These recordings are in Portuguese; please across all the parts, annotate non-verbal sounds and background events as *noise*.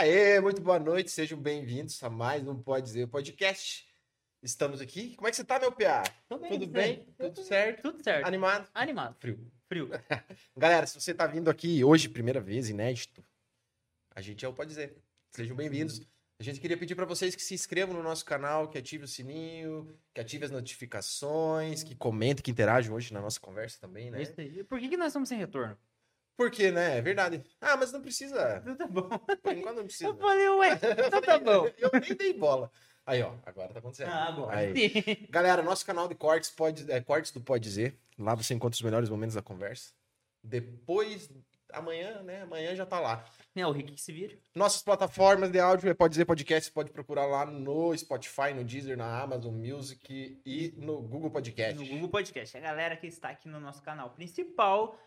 Aê, muito boa noite, sejam bem-vindos a mais um Pode Dizer Podcast. Estamos aqui. Como é que você tá, meu PA? Tô bem, Tudo bem? Tudo certo? Tudo certo. Animado? Animado. Frio. Frio. *laughs* Galera, se você tá vindo aqui hoje, primeira vez, inédito, a gente é o Pode Dizer. Sejam bem-vindos. A gente queria pedir para vocês que se inscrevam no nosso canal, que ative o sininho, que ative as notificações, que comentem, que interajam hoje na nossa conversa também, né? Isso aí. Por que, que nós estamos sem retorno? Porque, né? É verdade. Ah, mas não precisa. Então tá bom. Por enquanto não precisa. Eu falei, ué, *laughs* então tá bom. *laughs* Eu nem dei bola. Aí, ó, agora tá acontecendo. Ah, bom. Aí. *laughs* Galera, nosso canal de cortes, pode, é, cortes do Pode Dizer. Lá você encontra os melhores momentos da conversa. Depois, amanhã, né? Amanhã já tá lá. É o Rick que se vira. Nossas plataformas de áudio é Pode Dizer Podcast. Pode procurar lá no Spotify, no Deezer, na Amazon Music e no Google Podcast. No Google Podcast. A galera que está aqui no nosso canal principal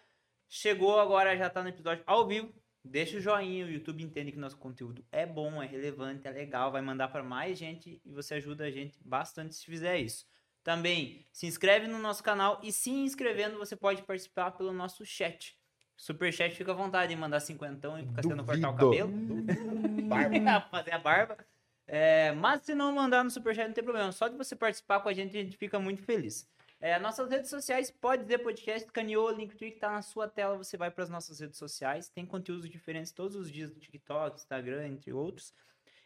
chegou agora, já tá no episódio ao vivo. Deixa o joinha, o YouTube entende que nosso conteúdo é bom, é relevante, é legal, vai mandar para mais gente e você ajuda a gente bastante se fizer isso. Também se inscreve no nosso canal e se inscrevendo você pode participar pelo nosso chat. Superchat fica à vontade em mandar cinquentão e ficar sendo cortar o cabelo. Barba. *laughs* fazer a barba. É, mas se não mandar no Superchat, não tem problema. Só de você participar com a gente, a gente fica muito feliz. É, nossas redes sociais, pode dizer podcast, caneou, Linktree que tá na sua tela, você vai para as nossas redes sociais. Tem conteúdos diferentes todos os dias no TikTok, Instagram, entre outros.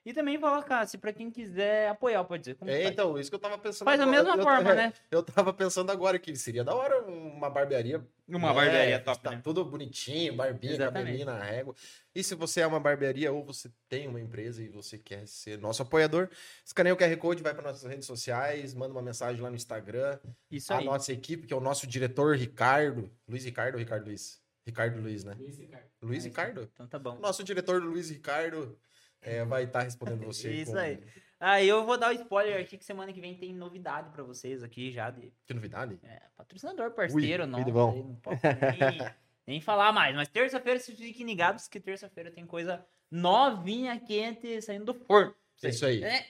E também colocar, se para quem quiser apoiar, pode dizer. Como É, faz? então, isso que eu tava pensando Faz da agora. mesma Eu- forma, eu- *laughs* né? Eu tava pensando agora que seria da hora uma barbearia Uma É, barbearia top, Tá né? tudo bonitinho, barbinha, Exatamente. cabelinho na régua. E se você é uma barbearia ou você tem uma empresa e você quer ser nosso apoiador, escaneia o QR Code, vai para nossas redes sociais, manda uma mensagem lá no Instagram. Isso A aí. nossa equipe, que é o nosso diretor Ricardo, Luiz Ricardo ou Ricardo Luiz? Ricardo Luiz, né? Luiz Ricardo. Luiz É, Ricardo? Então tá bom. Nosso diretor Luiz Ricardo é, vai estar respondendo você. Isso com- aí. Aí eu vou dar o spoiler aqui que semana que vem tem novidade pra vocês aqui já de Que novidade? É, patrocinador, parceiro, Ui, não. tudo bom. aí Não posso nem, nem falar mais. Mas terça-feira, vocês fiquem ligados que terça-feira tem coisa novinha, quente, saindo do forno. É isso aí. É.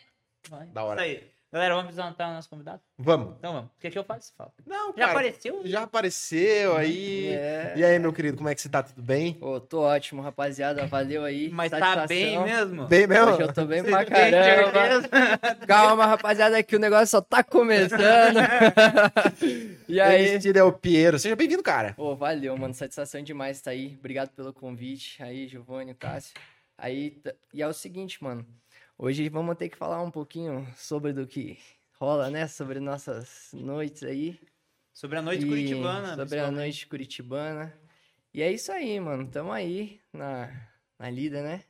Vai. Da hora. Isso aí. Galera, vamos apresentar o nosso convidado? Vamos. Então vamos. O que, é que eu faço? Fala. Não, Já cara, apareceu? Já apareceu aí. É. E aí, meu querido, como é que você tá? Tudo bem? Pô, tô ótimo, rapaziada. Valeu aí. Mas tá bem mesmo? Bem mesmo? Hoje eu tô bem Você pra caramba. *laughs* Calma, rapaziada, que o negócio só tá começando. *laughs* e aí? Esse é o Piero. Seja bem-vindo, cara. Pô, valeu, mano. Satisfação demais estar aí. Obrigado pelo convite. Aí, Giovanni, Cássio. Aí, t- e é o seguinte, mano. Hoje vamos ter que falar um pouquinho sobre do que rola, né? Sobre nossas noites aí. Sobre a noite E curitibana. Sobre a noite curitibana. E é isso aí, mano. Tamo aí na, na lida, né?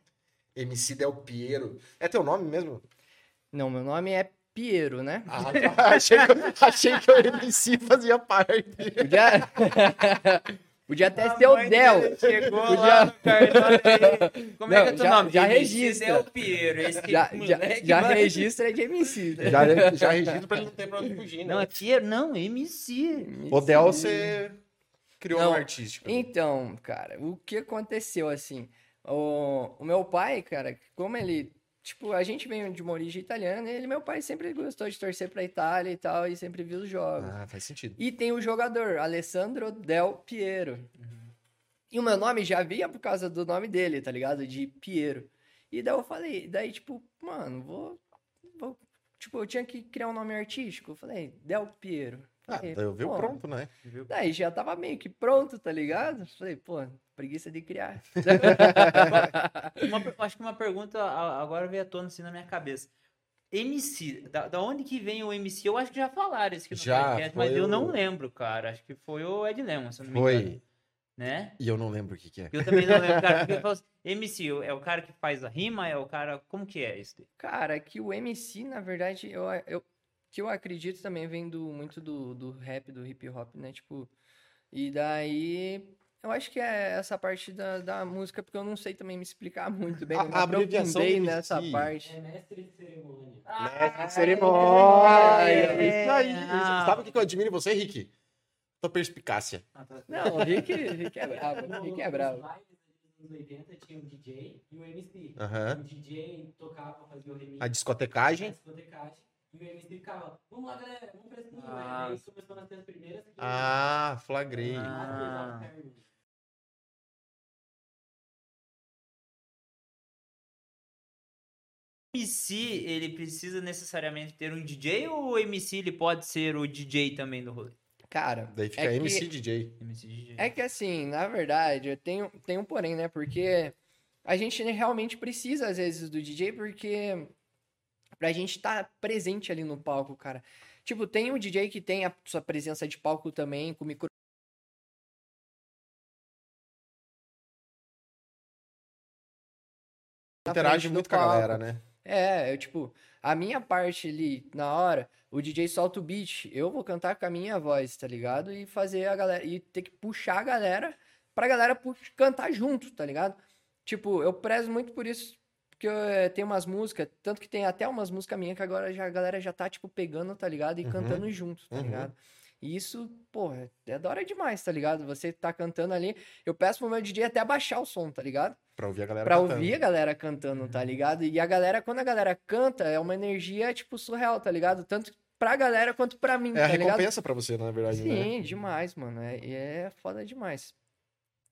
MC Del Piero. É teu nome mesmo? Não, meu nome é Piero, né? Ah, tá. *laughs* achei, que, achei que o *laughs* MC fazia parte. *laughs* Podia até A ser o Del. Chegou Podia- lá no cartório *laughs* Como é Não, que é teu já- nome? já MC registra. Del Piero. Esse Já, já, moleque já vai- registra de MC. né? Já, já registro pra ele não ter pra onde fugir, né? Não, é Piero, não, MC. O Del, você criou Não, um artístico. Então, cara, o que aconteceu assim? O, o meu pai, cara, como ele. Tipo, a gente veio de uma origem italiana, ele, meu pai sempre gostou de torcer pra Itália e tal, e sempre viu os jogos. Ah, faz sentido. E tem o jogador, Alessandro Del Piero. E o meu nome já vinha por causa do nome dele, tá ligado? De Piero. E daí eu falei, daí, tipo, mano, vou. vou tipo, eu tinha que criar um nome artístico. Eu falei, Del Piero. Ah, Falei, eu vi pô, pronto, né? Daí já tava meio que pronto, tá ligado? Falei, pô, preguiça de criar. Uma acho que uma pergunta agora veio à tona assim na minha cabeça. MC, da, da onde que vem o MC? Eu acho que já falaram isso aqui no Já, podcast, mas foi eu o- não lembro, cara. Acho que foi o Ed Lemon, se eu não me Foi. engano. Né? E eu não lembro o que, que é. Eu também não lembro, cara. Porque *laughs* eu falo assim, MC é o cara que faz a rima, é o cara. Como que é isso? Cara, que o MC, na verdade, eu, eu, que eu acredito também vem do, muito do, do rap, do hip hop, né? Tipo, e daí eu acho que é essa parte da, da música, porque eu não sei também me explicar muito bem. A- eu me a abreviação aprofundei do nessa parte. É mestre de cerimônia. Mestre de cerimônia. é. Isso aí. Ah. Sabe o que eu admiro em você, Rick? Tua perspicácia. Não, o Rick, Rick é bravo, No- o Rick é nos bravo. anos 80 tinha o DJ e o MC. Aham. O DJ tocava, fazia o remix. A discotecagem. a discotecagem, E o MC ficava, vamos lá galera, vamos pra cima. Ah. E aí começou a nascer as primeiras. Ah, flagrei. Ah. Ah. MC, ele precisa necessariamente ter um DJ ou o MC ele pode ser o DJ também do rolê? Cara, Daí fica é MC que, DJ. MC DJ. é que assim, na verdade, eu tenho, tem um porém, né? Porque a gente realmente precisa, às vezes, do DJ, porque pra gente estar presente ali no palco, cara. Tipo, tem o DJ que tem a sua presença de palco também, com micro. Interage do muito com a galera, né? É, eu, tipo, a minha parte ali, na hora, o DJ solta o beat, eu vou cantar com a minha voz, tá ligado? E fazer a galera, e ter que puxar a galera pra galera pu- cantar junto, tá ligado? Tipo, eu prezo muito por isso, porque eu eh, tenho umas músicas, tanto que tem até umas músicas minhas que agora já, a galera já tá, tipo, pegando, tá ligado? E Uhum, cantando junto, tá uhum. ligado? E isso, porra, é da hora demais, tá ligado? Você tá cantando ali, eu peço pro meu DJ até abaixar o som, tá ligado? Pra ouvir a galera Pra cantando. ouvir a galera cantando, tá ligado? E a galera, quando a galera canta, é uma energia, tipo, surreal, tá ligado? Tanto pra galera quanto pra mim, É a tá ligado? recompensa pra você, na verdade, né? Sim, demais, mano. É, e é foda demais.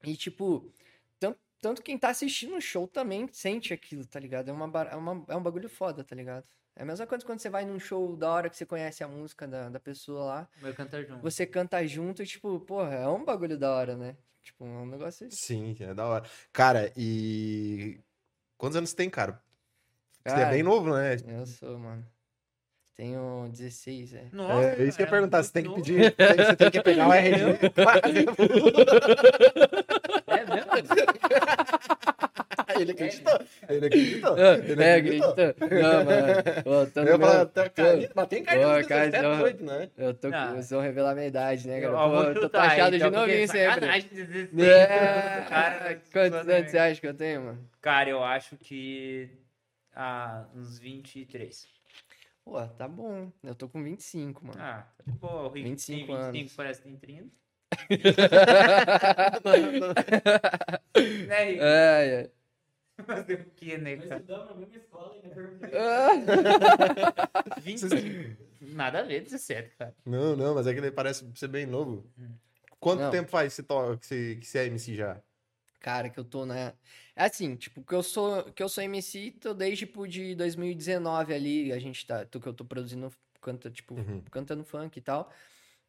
E, tipo, tanto, tanto quem tá assistindo o show também sente aquilo, tá ligado? É, uma, é, uma, é um bagulho foda, tá ligado? É a mesma coisa quando você vai num show da hora que você conhece a música da, da pessoa lá, Vai cantar junto. você canta junto e, tipo, porra, é um bagulho da hora, né? Tipo, é um negócio. Sim, é da hora. Cara, e. Quantos anos você tem, cara? Você é bem novo, né? Eu sou, mano. Tenho 16, é. Nossa, É, é isso que eu ia cara, perguntar. Você tem que novo. pedir. tem- Você tem que pegar o RG. *laughs* É mesmo? *laughs* *laughs* Ele acreditou. Ele acreditou. Ah, Ele É, acreditou. Não, mano. Ô, tô Eu meu- tá, tô- cara, mas tem cara Ô, de cara, 17, então- 18, né? Eu tô com. Vocês vão revelar a minha idade, né, cara? Eu Pô, eu tô taxado de então, novinho sempre. É, cara, Quantos zoando anos você acha que eu tenho, mano? Cara, eu acho que. Ah, uns 23. Pô, tá bom. Eu tô com 25, mano. Ah, tá de boa. O Rick 25 tem 25, anos. parece que tem 30. *laughs* né, Rick? É, é. *laughs* Fazer o quê, né, Nós cara? estudamos na mesma escola e ainda perguntei. Ah. *laughs* 25. Nada a ver, 17, cara. Não, não, mas é que ele parece ser bem novo. Quanto Não. tempo faz que você, to- que você, que você é MC já? Cara, que eu tô na. É assim, tipo, que eu sou, que eu sou MC, tô desde, tipo, de 2019 ali, a gente tá, tô, que eu tô produzindo, canta, tipo, Uhum. cantando funk e tal,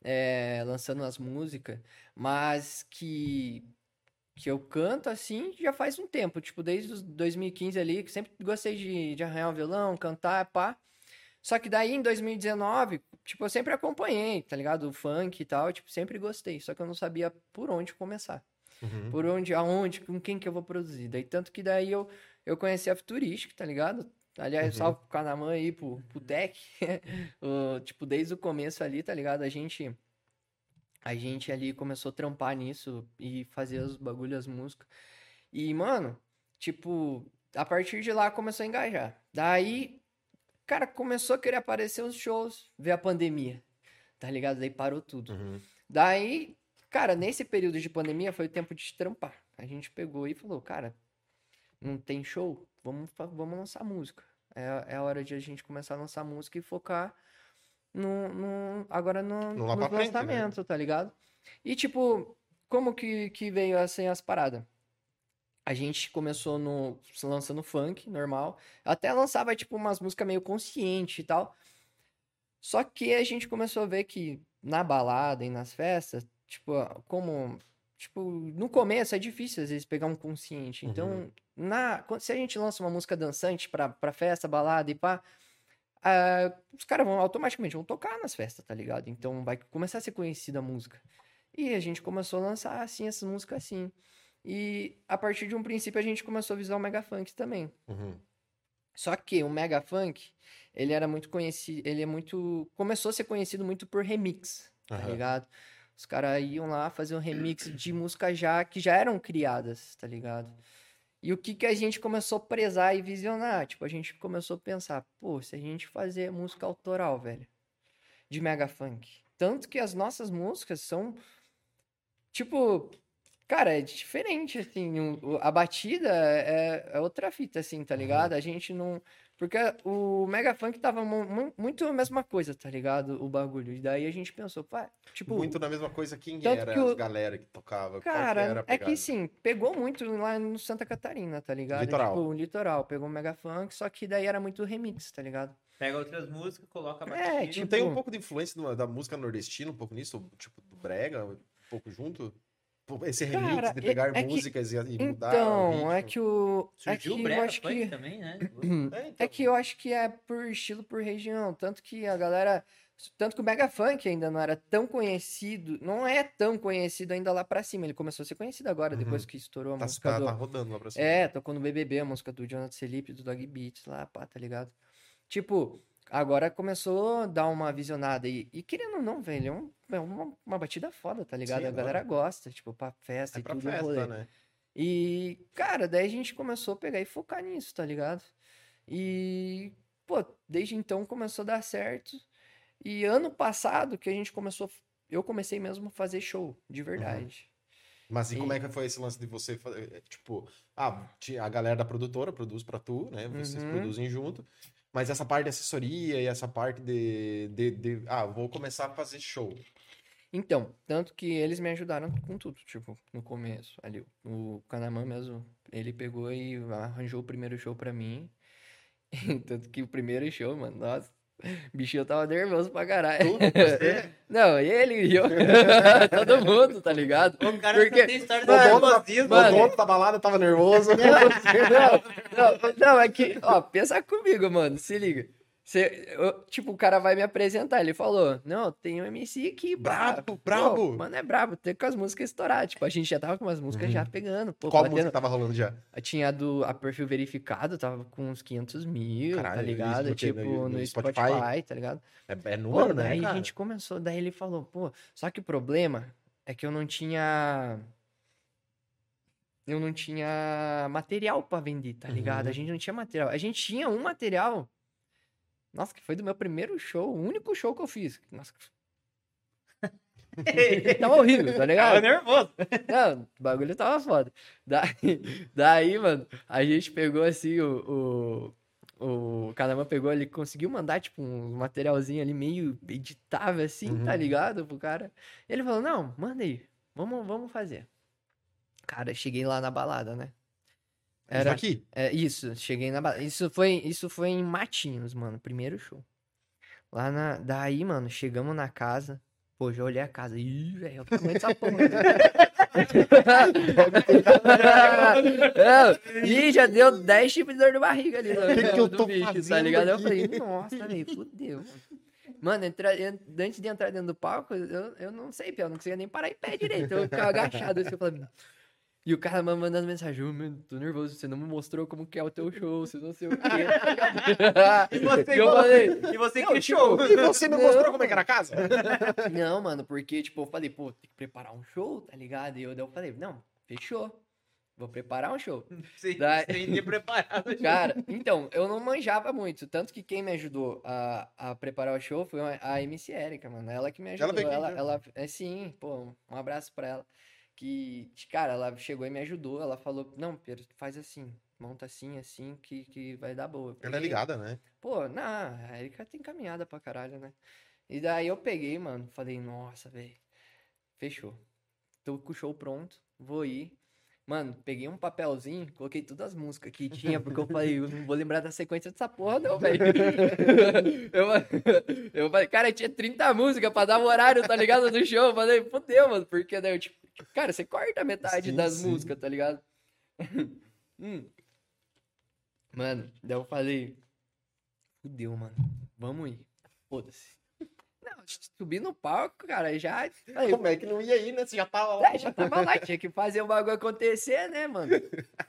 é, lançando as músicas, mas que que eu canto assim já faz um tempo, tipo, desde os 2015 ali, que sempre gostei de, de arranhar um violão, cantar, pá. Só que daí em 2019, tipo, eu sempre acompanhei, tá ligado? O funk e tal, tipo, sempre gostei, só que eu não sabia por onde começar. Uhum. Por onde, aonde, com quem que eu vou produzir. Daí, tanto que daí eu, eu conheci a Futurística, tá ligado? Aliás, Uhum. salve pro Canamã aí, pro, pro Tech. *laughs* O, tipo, desde o começo ali, tá ligado? A gente, a gente ali começou a trampar nisso e fazer os bagulhos, as músicas. E, mano, tipo, a partir de lá começou a engajar. Daí, cara, começou a querer aparecer os shows, ver a pandemia, tá ligado? Daí parou tudo. Uhum. Daí, cara, nesse período de pandemia foi o tempo de trampar. A gente pegou e falou, cara, não tem show? Vamos, vamos lançar música. É, é a hora de a gente começar a lançar música e focar no, no- agora no, No frente, né? lançamento, tá ligado? E tipo, como que, que veio assim as paradas? A gente começou no lançando funk, normal. Até lançava tipo umas músicas meio consciente e tal. Só que a gente começou a ver que na balada e nas festas, tipo, como tipo, no começo é difícil às vezes pegar um consciente. Então, na quando- se a gente lança uma música dançante pra, pra festa, balada e pá, ah, os caras vão automaticamente vão tocar nas festas, tá ligado? Então vai começar a ser conhecida a música. E a gente começou a lançar assim essas músicas assim. E a partir de um princípio a gente começou a visar o Mega Funk também. Uhum. Só que o Mega Funk, ele era muito conhecido, ele é muito, começou a ser conhecido muito por remix, tá Aham. ligado? Os caras iam lá fazer um remix de músicas já que já eram criadas, tá ligado? E o que que a gente começou a prezar e visionar? Tipo, a gente começou a pensar, pô, se a gente fazer música autoral, velho, de Mega Funk. Tanto que as nossas músicas são, tipo, Cara, é diferente, assim, a batida é, é outra fita, assim, tá ligado? A gente não... Porque o Mega Funk tava mu- mu- muito a mesma coisa, tá ligado? O bagulho. E daí a gente pensou, pá, tipo... Muito na mesma coisa, quem tanto era que o- as galera que tocava? Qual que Cara, era a é que sim, pegou muito lá no Santa Catarina, tá ligado? Litoral. Tipo, o litoral, pegou o Mega Funk, só que daí era muito remix, tá ligado? Pega outras músicas, coloca a É, batida. Não tipo- tem um pouco de influência da música nordestina, um pouco nisso? Tipo, do brega, um pouco junto? Esse remix Cara, de é- pegar é que- músicas e, e mudar o Então, é que o... É Surgiu que o eu acho funk que... também, né? *clears throat* É, então. É que eu acho que é por estilo, por região. Tanto que a galera. Tanto que o Mega Funk ainda não era tão conhecido. Não é tão conhecido ainda lá pra cima. Ele começou a ser conhecido agora, Uhum. depois que estourou a Tá, música tá, do. tá rodando lá pra cima. É, tocou no BBB a música do Jonathan Felipe, do Dog Beats lá, pá, tá ligado? Tipo, agora começou a dar uma visionada. E, e querendo ou não, velho, é, um- é uma, uma batida foda, tá ligado? Sim, a galera gosta, tipo, pra festa É e pra tudo. festa, né? E, cara, daí a gente começou a pegar e focar nisso, tá ligado? E, pô, desde então começou a dar certo. E ano passado que a gente começou, eu comecei mesmo a fazer show, de verdade. Mas e E- como é que foi esse lance de você fazer? é, Tipo, ah, a galera da produtora produz pra tu, né? Vocês Uhum. produzem junto. Mas essa parte de assessoria e essa parte de, de, de- Ah, vou começar a fazer show. Então, tanto que eles me ajudaram com tudo, tipo, no começo, ali, o Canamã mesmo, ele pegou e arranjou o primeiro show pra mim. *laughs* Tanto que o primeiro show, mano, nossa, o bichinho tava nervoso pra caralho. Tudo, você? *laughs* Não, ele e eu, *laughs* todo mundo, tá ligado? O cara Porque- tem história da, nervosismo. o dono da balada tava nervoso. Não, não, não, é que, ó, pensa comigo, mano, se liga. Você, eu- tipo, o cara vai me apresentar, ele falou, não, tem um MC aqui, Brabo, pô, brabo. mano, é brabo, tem com as músicas estouradas, tipo, a gente já tava com umas músicas Uhum. já pegando, pô, Qual batendo. música tava rolando já? Tinha a do, a perfil verificado, tava com uns 500 mil, Caralho, tá ligado? Tipo, No- no, Spotify, Spotify? tá ligado? É, é Pô, número, né, daí a gente começou, daí ele falou, pô, só que o problema é que eu não tinha. Eu não tinha material pra vender, tá ligado? Uhum. A gente não tinha material. A gente tinha um material. Nossa, que foi do meu primeiro show, o único show que eu fiz. Nossa, *laughs* tava horrível, tá Tava ligado? nervoso. Não, o bagulho tava foda. Daí, daí mano, a gente pegou assim, o. O, o Canamã pegou, ele conseguiu mandar, tipo, um materialzinho ali meio editável, assim, tá Uhum. ligado? Pro cara. Ele falou: Não, manda aí, vamos, vamos fazer. Cara, cheguei lá na balada, né? Isso Era, aqui? é, isso, cheguei na. Isso foi, isso foi em Matinhos, mano, primeiro show. Lá na. Daí, mano, chegamos na casa. Pô, já olhei a casa. Ih, velho, eu tô comendo essa porra. Não, *laughs* Ih, já deu 10 tipos de dor de barriga ali. no- Que que eu tô bicho, tá fazendo ligado? Eu aqui? falei, nossa, velho, fudeu. Mano, entra, en- antes de entrar dentro do palco, eu, eu não sei, eu não conseguia nem parar em pé direito. Eu ficava agachado assim, eu falava... E o cara mandando mensagem, ô, meu, tô nervoso, você não me mostrou como que é o teu show, você não sei o quê. *laughs* E você, E eu falei, e você Não, que tipo, show. E você me Não. mostrou como é que era a casa? *laughs* Não, mano, porque, tipo, eu falei, pô, tem que preparar um show, tá ligado? E eu, eu falei, não, fechou. Vou preparar um show. *laughs* Sem, Daí- sem ter preparado. Cara, então, eu não manjava muito. Tanto que quem me ajudou a, a preparar o show foi a MC Erika, mano. Ela que me Ela ajudou. veio aqui Ela, ela, é sim, pô, um abraço pra ela. Que, cara, ela chegou e me ajudou. Ela falou, não, Pedro, faz assim. Monta assim, assim, que, que vai dar boa. Ela é ligada, né? Pô, não, a Erika tem caminhada pra caralho, né? E daí eu peguei, mano, falei, nossa, velho, fechou. Tô com o show pronto, vou ir. Mano, peguei um papelzinho, coloquei todas as músicas que tinha, porque eu falei, eu não vou lembrar da sequência dessa porra, não, velho. *laughs* Eu, *laughs* eu falei, cara, tinha 30 músicas pra dar o horário, tá ligado? Do show. Eu falei, fodeu, mano, porque daí eu, tipo, cara, você corta metade Sim, das sim. músicas, tá ligado? *laughs* Hum. Mano, daí eu falei, fudeu, mano, vamos ir. Foda-se. Não, subi no palco, cara, já. Falei, Como é que não ia ir, né? Você já tava lá. é, já tava lá, tinha que fazer o bagulho acontecer, né, mano? *laughs*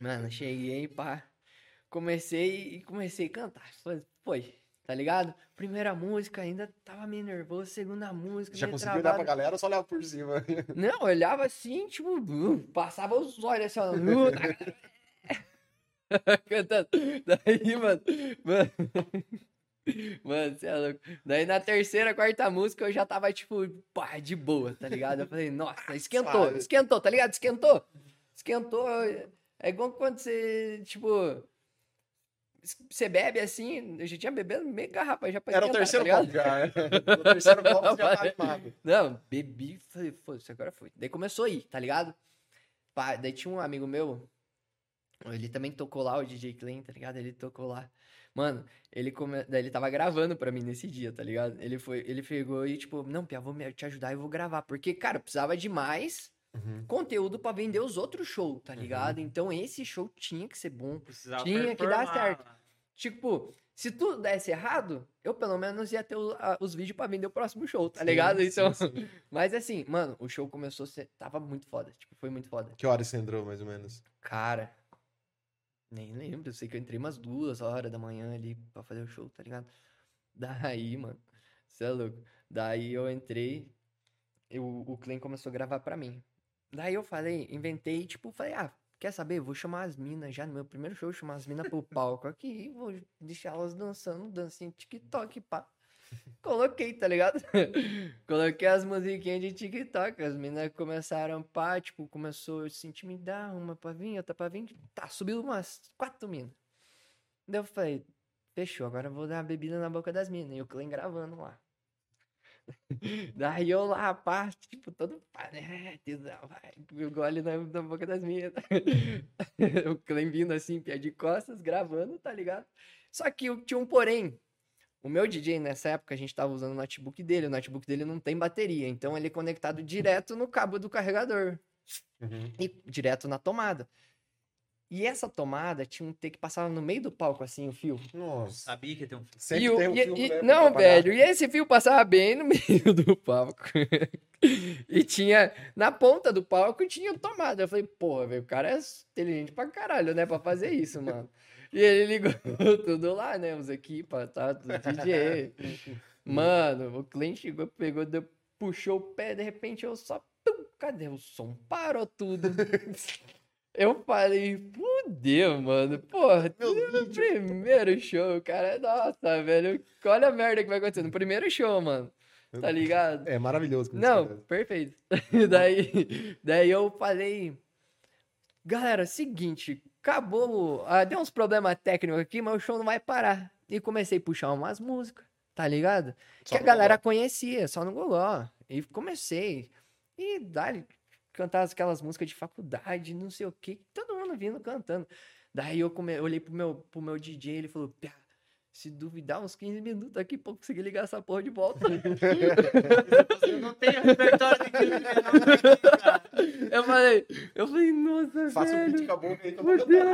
Mano, cheguei, pá. Comecei e comecei a cantar. Foi, foi, tá ligado? Primeira música ainda tava meio nervoso, segunda música. Já conseguiu olhar pra travado. galera ou só olhava por cima? *laughs* Não, olhava assim, tipo, uh, passava os olhos assim, ó. uh, tá- *laughs* *laughs* Cantando. Daí, mano, mano. Mano, você é louco. Daí na terceira, quarta música eu já tava, tipo, pá, de boa, tá ligado? Eu falei, nossa, esquentou, Sabe? esquentou, tá ligado? Esquentou. Esquentou. É igual quando você, tipo. Você bebe assim, eu já tinha bebendo meio garrafa já pra Era o esquentar, terceiro tá copo já. é. O terceiro copo *laughs* você já tá animado. Não, bebi, falei, foda-se, agora foi. Daí começou a ir, tá ligado? Pá, daí tinha um amigo meu, ele também tocou lá, o DJ Clean, tá ligado? Ele tocou lá. Mano, ele, come... daí ele tava gravando pra mim nesse dia, tá ligado? Ele foi, ele pegou e tipo, não, Pia, vou me- te ajudar e vou gravar. Porque, cara, eu precisava de mais Uhum. conteúdo pra vender os outros shows, tá ligado? Então esse show tinha que ser bom. Precisava Tinha que dar certo. Tipo, se tudo desse errado, eu pelo menos ia ter o- a- os vídeos pra vender o próximo show, tá Sim, ligado? sim, Então, sim. *laughs* mas assim, mano, o show começou a ser. Tava muito foda. Tipo, foi muito foda. Que horas você entrou, mais ou menos? Cara. Nem lembro. Eu sei que eu entrei umas duas horas da manhã ali pra fazer o show, tá ligado? *laughs* Daí, mano. Você é louco. Daí eu entrei. Eu, o Clem começou a gravar pra mim. Daí eu falei, inventei, tipo, falei, ah, quer saber? Vou chamar as minas já no meu primeiro show, chamar as minas pro palco aqui e vou deixar elas dançando, dancinha TikTok, pá. *laughs* Coloquei, tá ligado? *laughs* Coloquei as musiquinhas de TikTok. As meninas começaram, pá, tipo, começou a se intimidar, uma pra vir, outra pra vir. Tá, subiu umas quatro minas. Daí eu falei, fechou, agora eu vou dar uma bebida na boca das minas. E o Clem gravando lá. *laughs* Daí eu lá, pá, tipo, todo pá, né? tesão, vai, o gole na, na boca das minas. *laughs* o Clem vindo assim, pé de costas, gravando, tá ligado? Só que eu tinha um porém. O meu DJ, nessa época, a gente tava usando o notebook dele. O notebook dele não tem bateria. Então, ele é conectado direto no cabo do carregador. Uhum. E direto na tomada. E essa tomada tinha um T que passava no meio do palco, assim, o fio. Nossa. Sabia que ia ter um filme. Sempre E o- tem um e- filme, e- né, Não, velho. E esse fio passava bem no *laughs* meio do palco. *laughs* e tinha... Na ponta do palco tinha tomada. Eu falei, porra, velho, o cara é inteligente pra caralho, né? Pra fazer isso, mano. E ele ligou *laughs* tudo lá, né? Os equipas, tá? Tudo DJ. Mano, o cliente chegou, pegou, deu, puxou o pé, de repente eu só. pum, cadê o som? Parou tudo. Eu falei, fudeu, mano. Porra, Meu no primeiro show, cara. Nossa, velho. Olha a merda que vai acontecer no primeiro show, mano. Tá ligado? É maravilhoso. Não, perfeito. *laughs* daí, daí eu falei, galera, seguinte, acabou, ah, deu uns problemas técnicos aqui, mas o show não vai parar. E comecei a puxar umas músicas, tá ligado? Só que a galera conhecia, só no gogó. E comecei. E dali, cantar aquelas músicas de faculdade, não sei o que, todo mundo vindo cantando. Daí eu come... olhei pro meu, pro meu DJ, ele falou, Pia, se duvidar uns 15 minutos aqui pra eu conseguir ligar essa porra de volta. *laughs* Você não tem *laughs* repertório de. Eu falei, eu falei, nossa, Faça o velho. beat, acabou. eu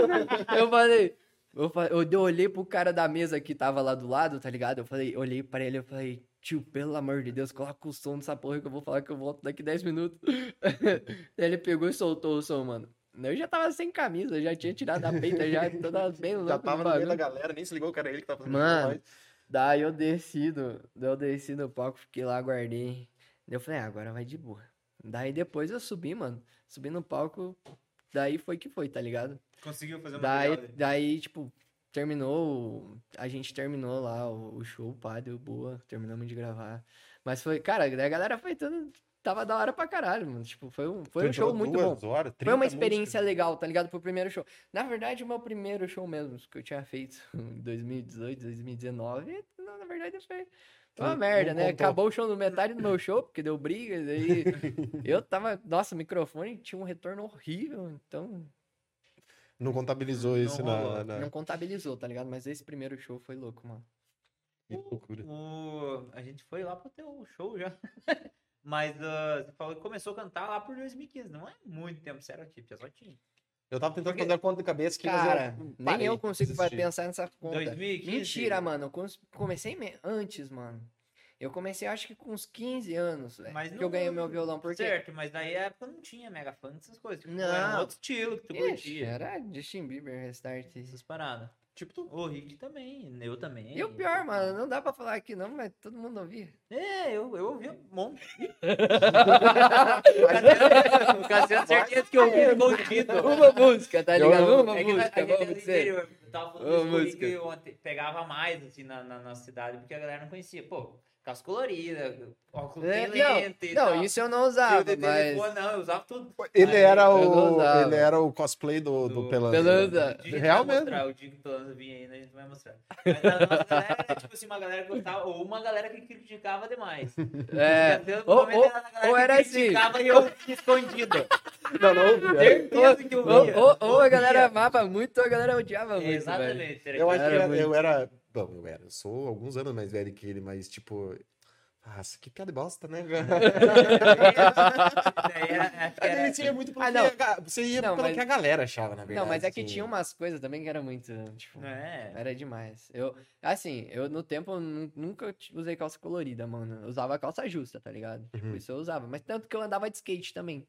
velho. Eu falei, eu, eu, eu olhei pro cara da mesa que tava lá do lado, tá ligado? Eu falei, olhei pra ele, eu falei, tio, pelo amor de Deus, coloca o som dessa porra que eu vou falar que eu volto daqui 10 minutos. *laughs* Ele pegou e soltou o som, mano. Eu já tava sem camisa, já tinha tirado a peita, já toda *laughs* bem louco Já no tava no meio da galera, nem se ligou que era ele que tava fazendo Mano. Daí eu desci do, daí eu desci do palco, fiquei lá, guardei. Daí eu falei, ah, agora vai de boa. Daí depois eu subi, mano. Subi no palco, daí foi que foi, tá ligado? Conseguiu fazer uma Daí, dele. daí, tipo, terminou, a gente terminou lá o, o show, pá, deu boa, terminamos de gravar. Mas foi, cara, a galera foi tudo, tava da hora pra caralho, mano. Tipo, foi um, foi um Entrou show muito bom. horas, Foi uma 30 experiência músicas. legal, tá ligado? Pro primeiro show. Na verdade, o meu primeiro show mesmo, que eu tinha feito *laughs* em 2018, 2019, não, na verdade foi foi uma merda, não né? contou. Acabou o show no metade do meu show, porque deu briga, daí *laughs* eu tava, nossa, o microfone tinha um retorno horrível, então Não contabilizou isso Não na, na- não contabilizou, tá ligado? Mas esse primeiro show foi louco, mano. Que loucura. O... A gente foi lá pro teu show já. *laughs* Mas ah, você falou que começou a cantar lá por 2015. Não é muito tempo, sério, tipo, já só tinha. Eu tava tentando Porque- fazer a conta de cabeça aqui, Cara, mas eu nem parei, eu consigo fa- desisti. pensar nessa conta. 2015? Mentira, mano. Eu comecei me- antes, mano. Eu comecei, acho que com uns 15 anos, velho. Mas Que não- eu ganhei meu violão. Porque Certo, mas daí época não tinha mega funk, essas coisas. Tipo, Não. Era um outro estilo que tu Ixi, curtia. era Justin Bieber, Restart. Essas paradas. Tipo tu. O Rick também, eu também. E o pior, mano, não dá pra falar aqui não, mas todo mundo ouvia. É, eu, eu ouvi um monte. *laughs* O Cassiano, certeza que eu ouvi escondido. Uma música, tá Eu- ligado? Uma É que, na- música, é que vamos no dizer. interior, eu tava falando isso música. Rick ontem, pegava mais assim na, na nossa cidade, porque a galera não conhecia. Pô, calça colorida, óculos É, lente e não, tal. não, isso eu não usava, de mas... não, eu usava tudo. Ele Aí, era eu o. Ele era o cosplay do, do, Do- Pelanza. Pelanza. Real mesmo. mostrar, O dia que o Pelanza vir aí, né, a gente vai mostrar. Mas a nossa galera era tipo assim, uma galera que gostava, ou uma galera que criticava demais. É, eu ou- ou- era ou que era assim. criticava e eu escondido. Não, não. Certeza que eu ou, ou, ou a Ouvia. galera amava muito ou a galera odiava muito. Exatamente. Eu acho que Era era- muito. eu era. Bom, eu era. Eu sou alguns anos mais velho que ele, mas tipo. Nossa, que piada de bosta, né? Que Mas era- ele tinha muito porque Ah, não. a ga- você ia Não, pelo mas- que a galera achava, na verdade. Não, mas é que assim. tinha umas coisas também que era muito, tipo... É. Era demais. Eu, assim, eu no tempo eu nunca usei calça colorida, mano. Eu usava calça justa, tá ligado? Tipo, Uhum. isso eu usava. Mas tanto que eu andava de skate também.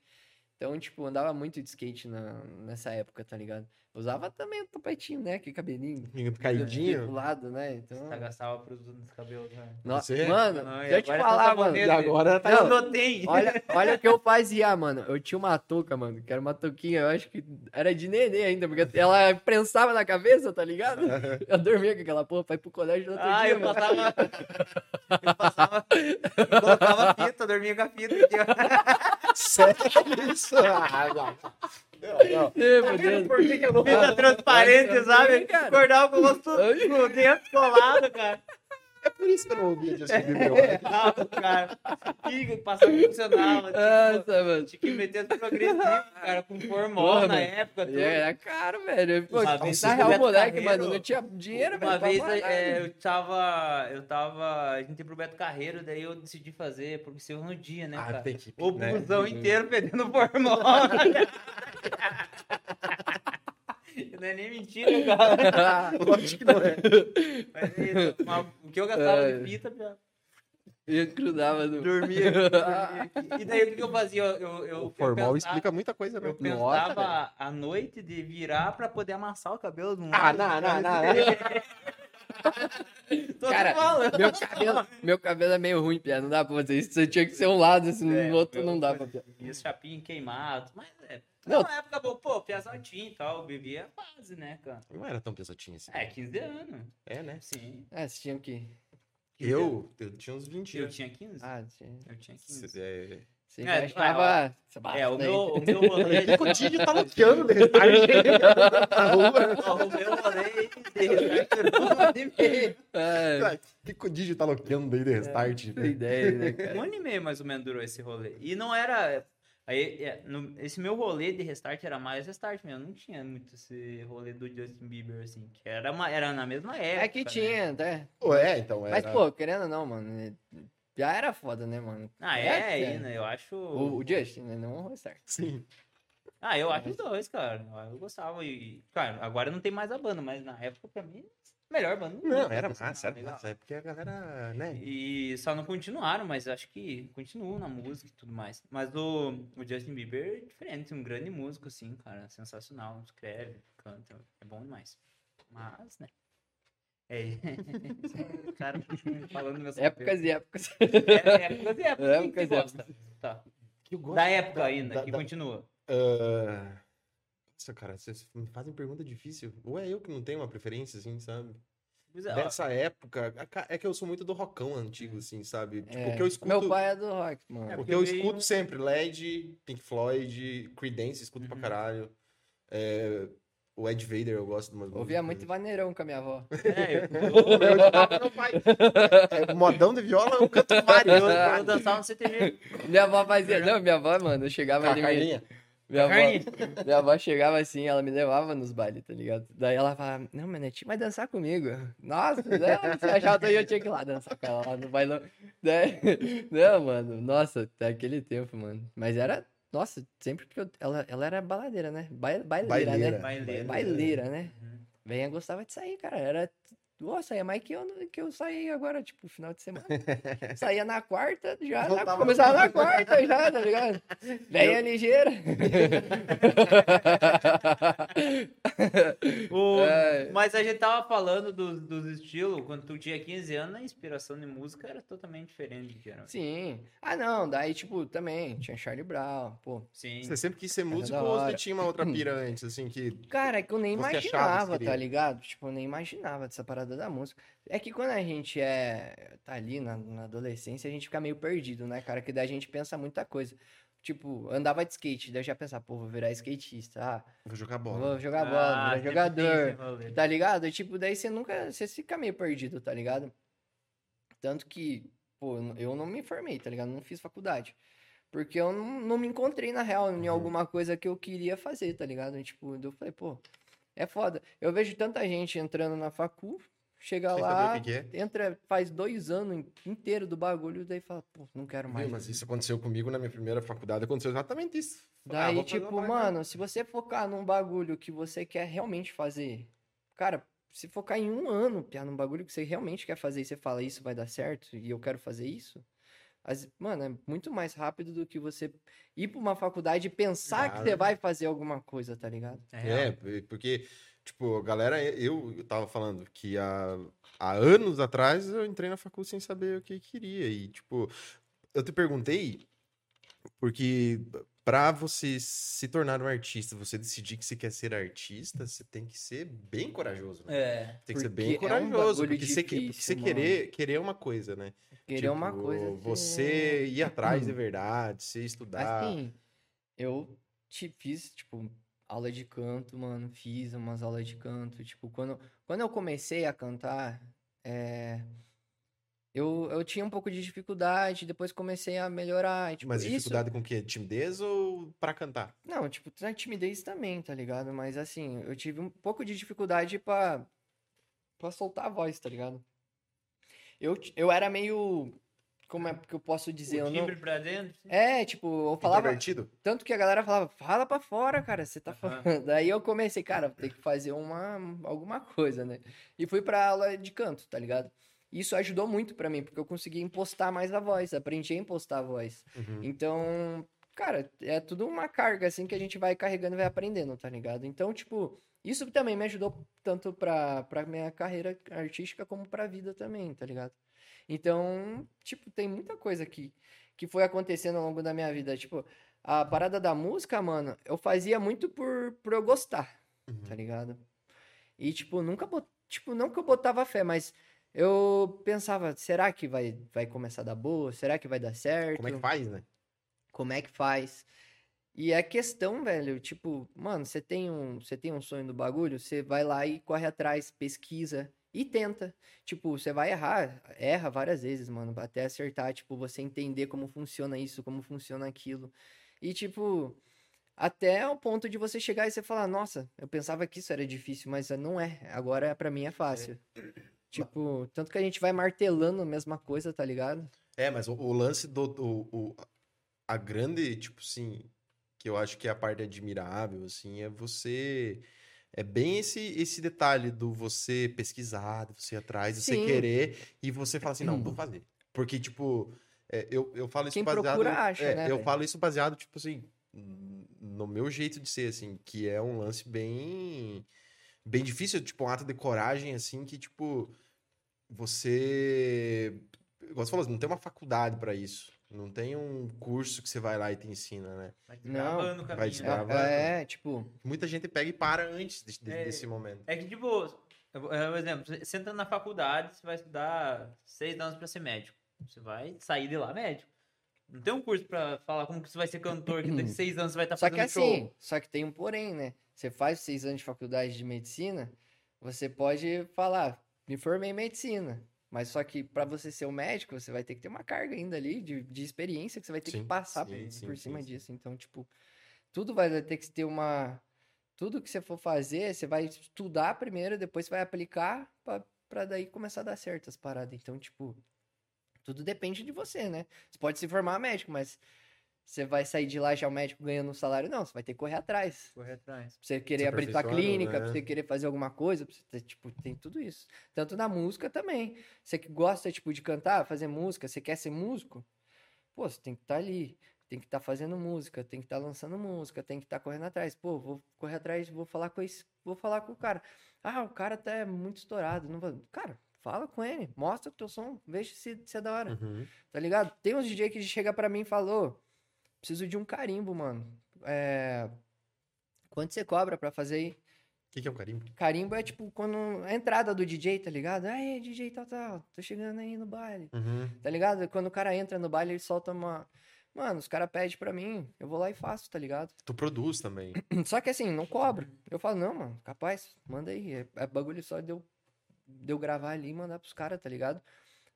Então, tipo, andava muito de skate na, nessa época, tá ligado? Usava também o topetinho, né? Que cabelinho. Pro Caidinho. lado, né? Então. Agaçava pros dos cabelos, né? Nossa, Você? mano, Não, e deixa eu te agora falar, tá mano. E agora tá. Eu não tenho. Olha, olha o que eu fazia, mano. Eu tinha uma touca, mano, que era uma touquinha, eu acho que era de nenê ainda, porque ela prensava na cabeça, tá ligado? *laughs* Eu dormia com aquela porra pra ir pro colégio no outro Ah, dia, eu mano. passava. *laughs* Eu passava. Eu colocava fita, dormia com a fita. *laughs* Sério isso? Ah, não. Deus. Por que que eu não Fita transparente, Nossa, sabe? cara. Acordava com o rosto com o dentro colado, cara. É por isso que eu não ouvia Justin Bieber. eu *laughs* acho. Não, cara. Ih, passava funcionava. Tipo, Nossa, mano. tinha que meter no progressivo, cara, com formol na época. Tudo. Era caro, velho. Pô, Uma vez real, Beto moleque, Carreiro- mano, não tinha dinheiro, Uma velho. pra vez é, eu tava. Eu tava. A gente ia pro Beto Carreiro, daí eu decidi fazer progressivo no dia, né, Ah, cara? tem. O né? busão inteiro perdendo formol. *laughs* *laughs* Não é nem mentira, cara. *laughs* Lógico que não é. Mas é isso. Mas o que eu gastava Ai. de fita, já E grudava no... dormia. *laughs* dormia. E daí o que que eu fazia? Eu, eu, eu, O formal eu pensava, explica muita coisa, né? Eu Nossa, pensava à noite de virar pra poder amassar o cabelo de um Ah, não, não, não. Tô Cara, falando. Meu cabelo, meu cabelo é meio ruim, Pia. Não dá pra fazer isso. Você tinha que ser um lado, assim, É, no outro eu- não dá pra. Pia. E os chapinhos queimados, mas é. Não. Na época, pô, piazadinho e tal, bebia base, né, cara? Não era tão pesadinho assim. É, 15 anos. É, né? Sim. É, você tinha que. Eu, eu tinha uns 20 Eu anos. tinha 15? Ah, tinha... Eu tinha 15. Cê- é... você É, já é, estava. *laughs* *laughs* É, o meu, o meu rolê. O Didi tá loteando de retarde rua. Ó, o meu rolê de restart. É, O que o Didi tá loteando aí de restart? tem ideia, né, cara? Um ano e meio mais ou menos durou esse rolê. E não era. Aí, é, no- esse meu rolê de restart era mais restart mesmo. Não tinha muito esse rolê do Justin Bieber, assim. Que era, uma, era na mesma época. É que né? tinha, né? Pô, é, então. Era... Mas, pô, querendo ou não, mano. Já era foda, né, mano? Ah, é, É, aí, é. né? Eu acho. O, o Justin, né? Não o Restart. Sim. Ah, eu acho os dois, cara. Eu gostava. E, cara, agora não tem mais a banda, mas na época, pra mim, melhor banda. do Não, mundo, era assim, massa, era legal. massa. É porque a galera, né? E só não continuaram, mas acho que continuam na música e tudo mais. Mas o, o Justin Bieber é diferente, um grande músico, assim, cara. Sensacional. Escreve, canta, é bom demais. Mas, né? É. *laughs* cara, falando meus Épocas e épocas. É, épocas e épocas. Que Épocas e gosta? Tá. Que Da época da- ainda, da- que da- continua. Ah, Nossa, cara, vocês me fazem pergunta difícil. Ou é eu que não tenho uma preferência, assim, sabe? Pois é, ó, Dessa época, a ca- é que eu sou muito do rockão antigo, assim, sabe? Tipo, É, o que eu escuto. Meu pai é do rock, mano. É, O que eu veio- escuto sempre, LED, Pink Floyd, Creedence, escuto pra Uhum. caralho. É, o Ed Vader eu gosto de umas Ouvia muito vaneirão com a minha avó. é, eu, *laughs* O meu de papo é meu pai. É, modão de viola, eu canto vários. eu, eu dançava no CTG. Minha avó fazia. Não, minha avó, mano, eu chegava Com a ali. Minha avó, *laughs* minha avó chegava assim, ela me levava nos bailes, tá ligado? Daí ela falava, não, Menete, vai dançar comigo. Nossa, não, você achava que eu tinha que ir lá dançar com ela lá no bailão. Daí, *laughs* não, mano, nossa, daquele tempo, mano. Mas era, nossa, sempre que eu. Ela, ela era baladeira, né? Baile- Baileira, Baileira. né? Baileira. Baileira, né? Uhum. Venha gostava de sair, cara. Era Ô, saía mais que eu, que eu saí agora, tipo, final de semana. *laughs* saía na quarta, já. Na, começava na quarta já, tá ligado? *laughs* Venha ligeira. *laughs* O- É. Mas a gente tava falando dos, dos estilos, quando tu tinha 15 anos, a inspiração de música era totalmente diferente, geralmente. Sim. Ah, não, daí, tipo, também tinha Charlie Brown, pô. Sim. Você sempre quis ser músico ou você tinha uma outra pira antes, assim, que... Cara, é que eu nem achava imaginava, tá ligado? Tipo, eu nem imaginava dessa parada da música. É que quando a gente é. tá ali na, na adolescência, a gente fica meio perdido, né, cara? Que daí a gente pensa muita coisa. Tipo, andava de skate, daí eu já pensava, pô, vou virar skatista. Ah, Vou jogar bola. vou jogar Ah, bola, tem jogador. Tá ligado? Tipo, daí você nunca. Você fica meio perdido, tá ligado? Tanto que, pô, eu não me formei, tá ligado? Não fiz faculdade. Porque eu não, não me encontrei, na real, em Uhum. alguma coisa que eu queria fazer, tá ligado? E, tipo, eu falei, pô, é foda. Eu vejo tanta gente entrando na facu, chega Sem lá, o que que é. entra, faz dois anos inteiro do bagulho, daí fala, pô, não quero mais. Viu, mas isso aconteceu comigo na minha primeira faculdade, aconteceu exatamente isso. Ah, Daí, fazer tipo, mano, se você focar num bagulho que você quer realmente fazer, cara, se focar em um ano, piá, num bagulho que você realmente quer fazer e você fala, isso vai dar certo e eu quero fazer isso, as- mano, é muito mais rápido do que você ir pra uma faculdade e pensar que Claro. você vai fazer alguma coisa, tá ligado? É. É, porque, tipo, a galera, eu, eu tava falando que há, há anos atrás eu entrei na faculdade sem saber o que queria. E, tipo, eu te perguntei porque pra você se tornar um artista, você decidir que você quer ser artista, você tem que ser bem corajoso. Né? É. Tem que ser bem é um corajoso, porque você, que- porque difícil, você mano. querer, querer é uma coisa, né? Querer uma Tipo, coisa. que- Você ir atrás de *clears throat* verdade, você estudar. Assim, eu te fiz, tipo, aula de canto, mano. Fiz umas aulas de canto. Tipo, quando, quando eu comecei a cantar, é, eu, eu tinha um pouco de dificuldade, depois comecei a melhorar. tipo, Mas isso- dificuldade com o quê? Timidez ou pra cantar? Não, tipo, tem timidez também, tá ligado? Mas assim, eu tive um pouco de dificuldade pra, pra soltar a voz, tá ligado? Eu, eu era meio. Como é que eu posso dizer? o Eu não... timbre pra dentro. sim. É, tipo, eu falava. Tanto que a galera falava, fala pra fora, cara, você tá Aham. falando. *laughs* Daí eu comecei, cara, tem que fazer uma, alguma coisa, né? E fui pra aula de canto, tá ligado? Isso ajudou muito pra mim, porque eu consegui impostar mais a voz, aprendi a impostar a voz. Uhum. Então, cara, é tudo uma carga, assim, que a gente vai carregando e vai aprendendo, tá ligado? Então, tipo, isso também me ajudou tanto pra, pra minha carreira artística como pra vida também, tá ligado? Então, tipo, tem muita coisa que, que foi acontecendo ao longo da minha vida. Tipo, a parada da música, mano, eu fazia muito por, por eu gostar, Uhum. tá ligado? E, tipo, nunca, bot... tipo, não que eu botava fé, mas eu pensava, será que vai, vai começar a dar boa? Será que vai dar certo? Como é que faz, né? como é que faz. E é questão, velho, tipo, mano, você tem um, você tem um sonho do bagulho, você vai lá e corre atrás, pesquisa e tenta. Tipo, você vai errar, erra várias vezes, mano, até acertar, tipo, você entender como funciona isso, como funciona aquilo. E tipo, até o ponto de você chegar e você falar, nossa, eu pensava que isso era difícil, mas não é. Agora pra mim é fácil. Tipo, tanto que a gente vai martelando a mesma coisa, tá ligado? É, mas o, o lance do. o- o- a grande, tipo assim, que eu acho que é a parte admirável, assim, é você. É bem esse, esse detalhe do você pesquisar, de você ir atrás, de você querer, e você fala assim, não, vou fazer. Porque, tipo, é, eu, eu falo isso Quem baseado. procura acha, é, né, Eu velho? falo isso baseado, tipo assim, no meu jeito de ser, assim, que é um lance bem. Bem difícil, tipo, um ato de coragem, assim, que, tipo, você. Igual você falou, não tem uma faculdade pra isso. Não tem um curso que você vai lá e te ensina, né? Vai Não, desbravando o vai caminho. desbravar. né? Gravando. É, tipo, Muita gente pega e para antes de- de- É. desse momento. É que, tipo, vou- é, por exemplo, você entra na faculdade, você vai estudar seis anos pra ser médico. Você vai sair de lá médico. Não tem um curso pra falar como que você vai ser cantor, que daqui seis anos você vai estar Só fazendo que show. assim, só que tem um porém, né? Você faz seis anos de faculdade de medicina, você pode falar, me formei em medicina. Mas só que pra você ser um médico, você vai ter que ter uma carga ainda ali de, de experiência que você vai ter Sim, que passar sim, por, sim, por cima disso. Então, tipo, tudo vai ter que ter uma. Tudo que você for fazer, você vai estudar primeiro, depois você vai aplicar pra daí começar a dar certo as paradas. Então, tipo, tudo depende de você, né? Você pode se formar médico, mas Você vai sair de lá já o médico ganhando um salário? Não, você vai ter que correr atrás. Correr atrás. Pra você querer abrir tua clínica, né? pra você querer fazer alguma coisa, pra você ter, tipo, tem tudo isso. Tanto na música também. Você que gosta, tipo, de cantar, fazer música, você quer ser músico, pô, você tem que estar ali, tem que estar fazendo música, tem que estar lançando música, tem que estar correndo atrás. Pô, vou correr atrás, vou falar com esse, vou falar com o cara. Ah, o cara tá muito estourado, não vou... Cara, fala com ele, mostra o teu som, veja se, se é da hora. Uhum. Tá ligado? Tem uns DJ que chega pra mim e falou: preciso de um carimbo, mano. É... Quanto você cobra pra fazer aí? O que, que é o carimbo? Carimbo é tipo quando a entrada do DJ, tá ligado? Aí, DJ tal, tal, tô chegando aí no baile. Uhum. Tá ligado? Quando o cara entra no baile, ele solta uma. Mano, os caras pedem pra mim, eu vou lá e faço, tá ligado? Tu produz também. *clears throat* Só que assim, não cobro. Eu falo, não, mano, capaz, manda aí. É, é bagulho só de eu, de eu gravar ali e mandar pros caras, tá ligado?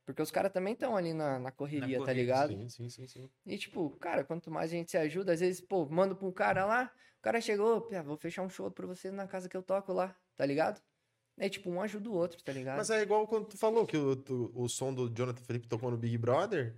Porque os caras também estão ali na, na correria, tá correria, ligado? Sim, sim, sim, sim. E, tipo, cara, quanto mais a gente se ajuda, às vezes, pô, manda pra um cara lá, o cara chegou, "Pia, vou fechar um show pra você na casa que eu toco lá, tá ligado? É tipo, um ajuda o outro, tá ligado? Mas é igual quando tu falou que o, tu- o som do Jonathan Felipe tocou no Big Brother.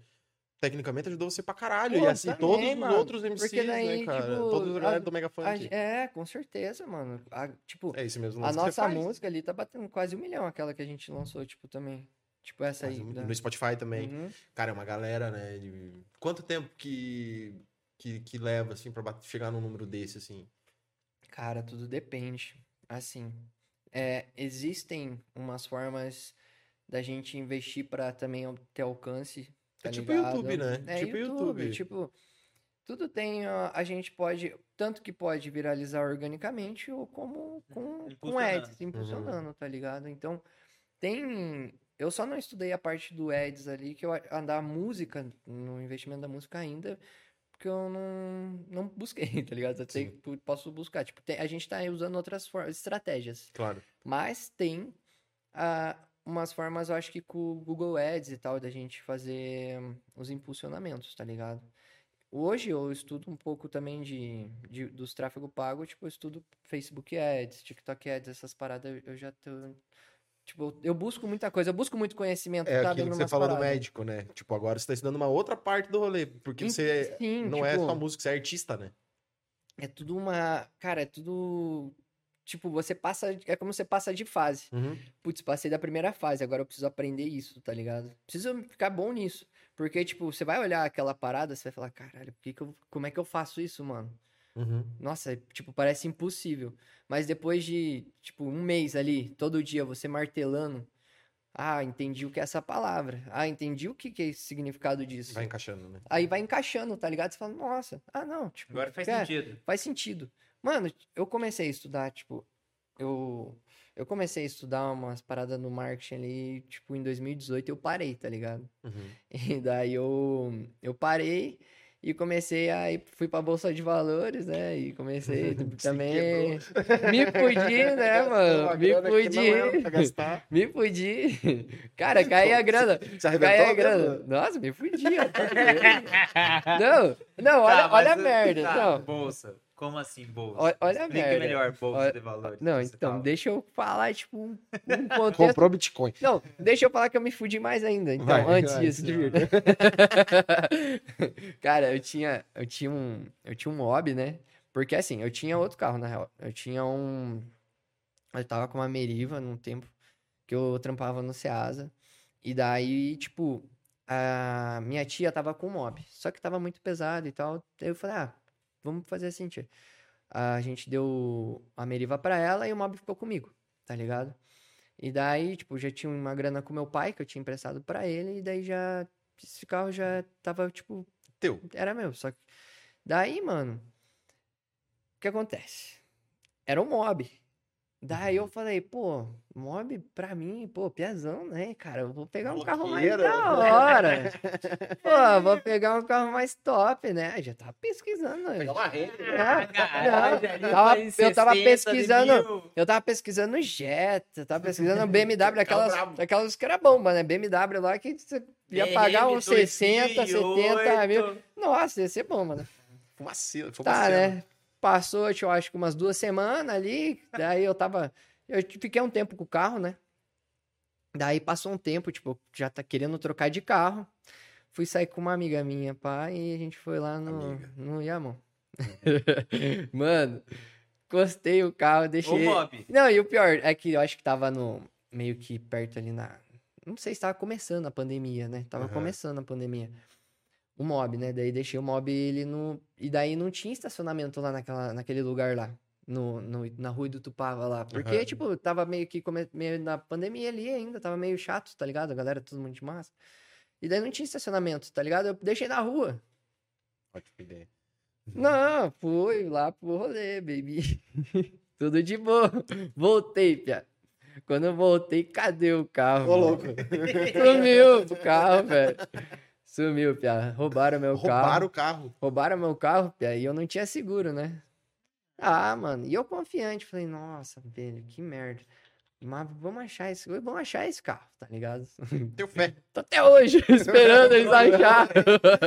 Tecnicamente ajudou você pra caralho. Pô, e assim, também, todos os mano. outros MCs, Porque daí, né, cara? tipo, todos os a- galera do Mega A- Funk. é, com certeza, mano. A- tipo, É esse mesmo a nossa música ali tá batendo quase um milhão, aquela que a gente lançou, tipo, também. Tipo, essa aí. Mas da- No Spotify também. Uhum. Cara, é uma galera, né? de- Quanto tempo que, que, que leva, assim, pra chegar num número desse, assim? Cara, tudo depende. Assim, é, existem umas formas da gente investir pra também ter alcance. É tá tipo ligado? YouTube, né? É Tipo YouTube, YouTube. Tipo, tudo tem. A gente pode. Tanto que pode viralizar organicamente, ou como com, com ads, impulsionando, tá ligado? Então, tem. Eu só não estudei a parte do ads ali, que eu a- a música, no investimento da música ainda, porque eu não, não busquei, *laughs* tá ligado? Eu tenho- posso buscar. Tipo, tem- a gente tá usando outras for- estratégias. Claro. Mas tem ah, umas formas, eu acho que com o Google Ads e tal, da gente fazer os impulsionamentos, tá ligado? Hoje eu estudo um pouco também de, de- dos tráfego pago, tipo, eu estudo Facebook Ads, TikTok Ads, essas paradas, eu já tô... Tipo, eu busco muita coisa, eu busco muito conhecimento, É sabe? aquilo que você falou do médico, né? Tipo, agora você tá estudando uma outra parte do rolê. Porque Sim, você sim, não é tipo, só músico, você é artista, né? É tudo uma... Cara, é tudo... Tipo, você passa... É como você passa de fase. Uhum. putz, passei da primeira fase, agora eu preciso aprender isso, tá ligado? Preciso ficar bom nisso. Porque, tipo, você vai olhar aquela parada, você vai falar, caralho, por que que eu, como é que eu faço isso, mano? Uhum. Nossa, é, tipo, parece impossível. Mas depois de, tipo, um mês ali, todo dia, você martelando, ah, entendi o que é essa palavra. Ah, entendi o que que é esse significado disso. Vai encaixando, né? Aí vai encaixando, tá ligado? Você fala, nossa, ah, não, tipo, Agora faz cara, sentido. faz sentido. Mano, eu comecei a estudar, tipo, eu, eu comecei a estudar umas paradas no marketing ali, tipo, em 2018 eu parei, tá ligado? Uhum. *laughs* E daí eu, eu parei e comecei a ir, fui pra Bolsa de Valores, né? E comecei *laughs* *laughs* também, me fudi, né, mano? Me fudi, *laughs* me fudi. Cara, caí a grana. Você arrebentou Cai a grana. Nossa, me fudi. Não, não, olha, Tá, mas olha a merda. tá, Não, Bolsa. Como assim, bolsa? Olha- olha a merda. melhor, bolsa Olha- de valores. não, então, fala. deixa eu falar, tipo, um, um *laughs* contexto. Comprou Bitcoin. Não, deixa eu falar que eu me fudi mais ainda. Então, Vai, antes vai, disso. *laughs* Cara, eu tinha, eu tinha um, eu tinha um hobby, né? Porque assim, eu tinha outro carro, na real. Eu tinha um, eu tava com uma Meriva num tempo que eu trampava no Ceasa. E daí, tipo, a minha tia tava com um mob, só que tava muito pesado e tal. Daí eu falei, ah, vamos fazer assim, tia. A gente deu a Meriva pra ela e o mob ficou comigo, tá ligado? E daí, tipo, já tinha uma grana com meu pai que eu tinha emprestado pra ele, e daí já. Esse carro já tava, tipo. Teu. Era meu. Só que. Daí, mano. O que acontece? Era um mob. Daí eu falei, pô, mob pra mim, pô, piazão, né, cara? Eu vou pegar um carro mais da hora. *laughs* pô, vou pegar um carro mais top, né? Já tava pesquisando. Pegar uma. Ah, *laughs* ali tava- faz eu tava 60 de pesquisando-. Eu tava pesquisando Jetta, tava pesquisando *laughs* BMW, aquelas, aquelas que era bomba, né? BMW lá que você ia pagar uns 60, 70 mil. Nossa, ia ser bomba, né? Fumaceira. Tá, fumaceira. né? Passou, eu acho que umas duas semanas ali, daí eu tava... Eu fiquei um tempo com o carro, né? Daí passou um tempo, tipo, já tá querendo trocar de carro. fui sair com uma amiga minha, pá, e a gente foi lá no, Amiga. no Yamon. *laughs* Mano, encostei o carro, Ô, deixei. Bob. Não, e o pior é que eu acho que tava no. meio que perto ali na. Não sei se tava começando a pandemia, né? Tava Aham. começando a pandemia. O mob, né? Daí deixei o mob ele no. E daí não tinha estacionamento lá naquela, naquele lugar lá. No, no- na rua do Tupava lá. Porque, Aham. tipo, tava meio que come- meio na pandemia ali ainda, tava meio chato, tá ligado? A galera todo mundo de massa. E daí não tinha estacionamento, tá ligado? Eu deixei na rua. Ótima ideia. Não, fui lá pro rolê, baby. *laughs* Tudo de boa. Voltei, pia. Quando eu voltei, cadê o carro? Ô, louco. *laughs* Sumiu o carro, velho. Sumiu, pia. Roubaram meu Roubaram carro. o carro. Roubaram meu carro, pia, e eu não tinha seguro, né? Ah, mano. E eu confiante, falei, nossa, velho, que merda. Mas vamos achar esse, vamos achar esse carro, tá ligado? Teu fé. *laughs* Tô até hoje *laughs* esperando eles achar.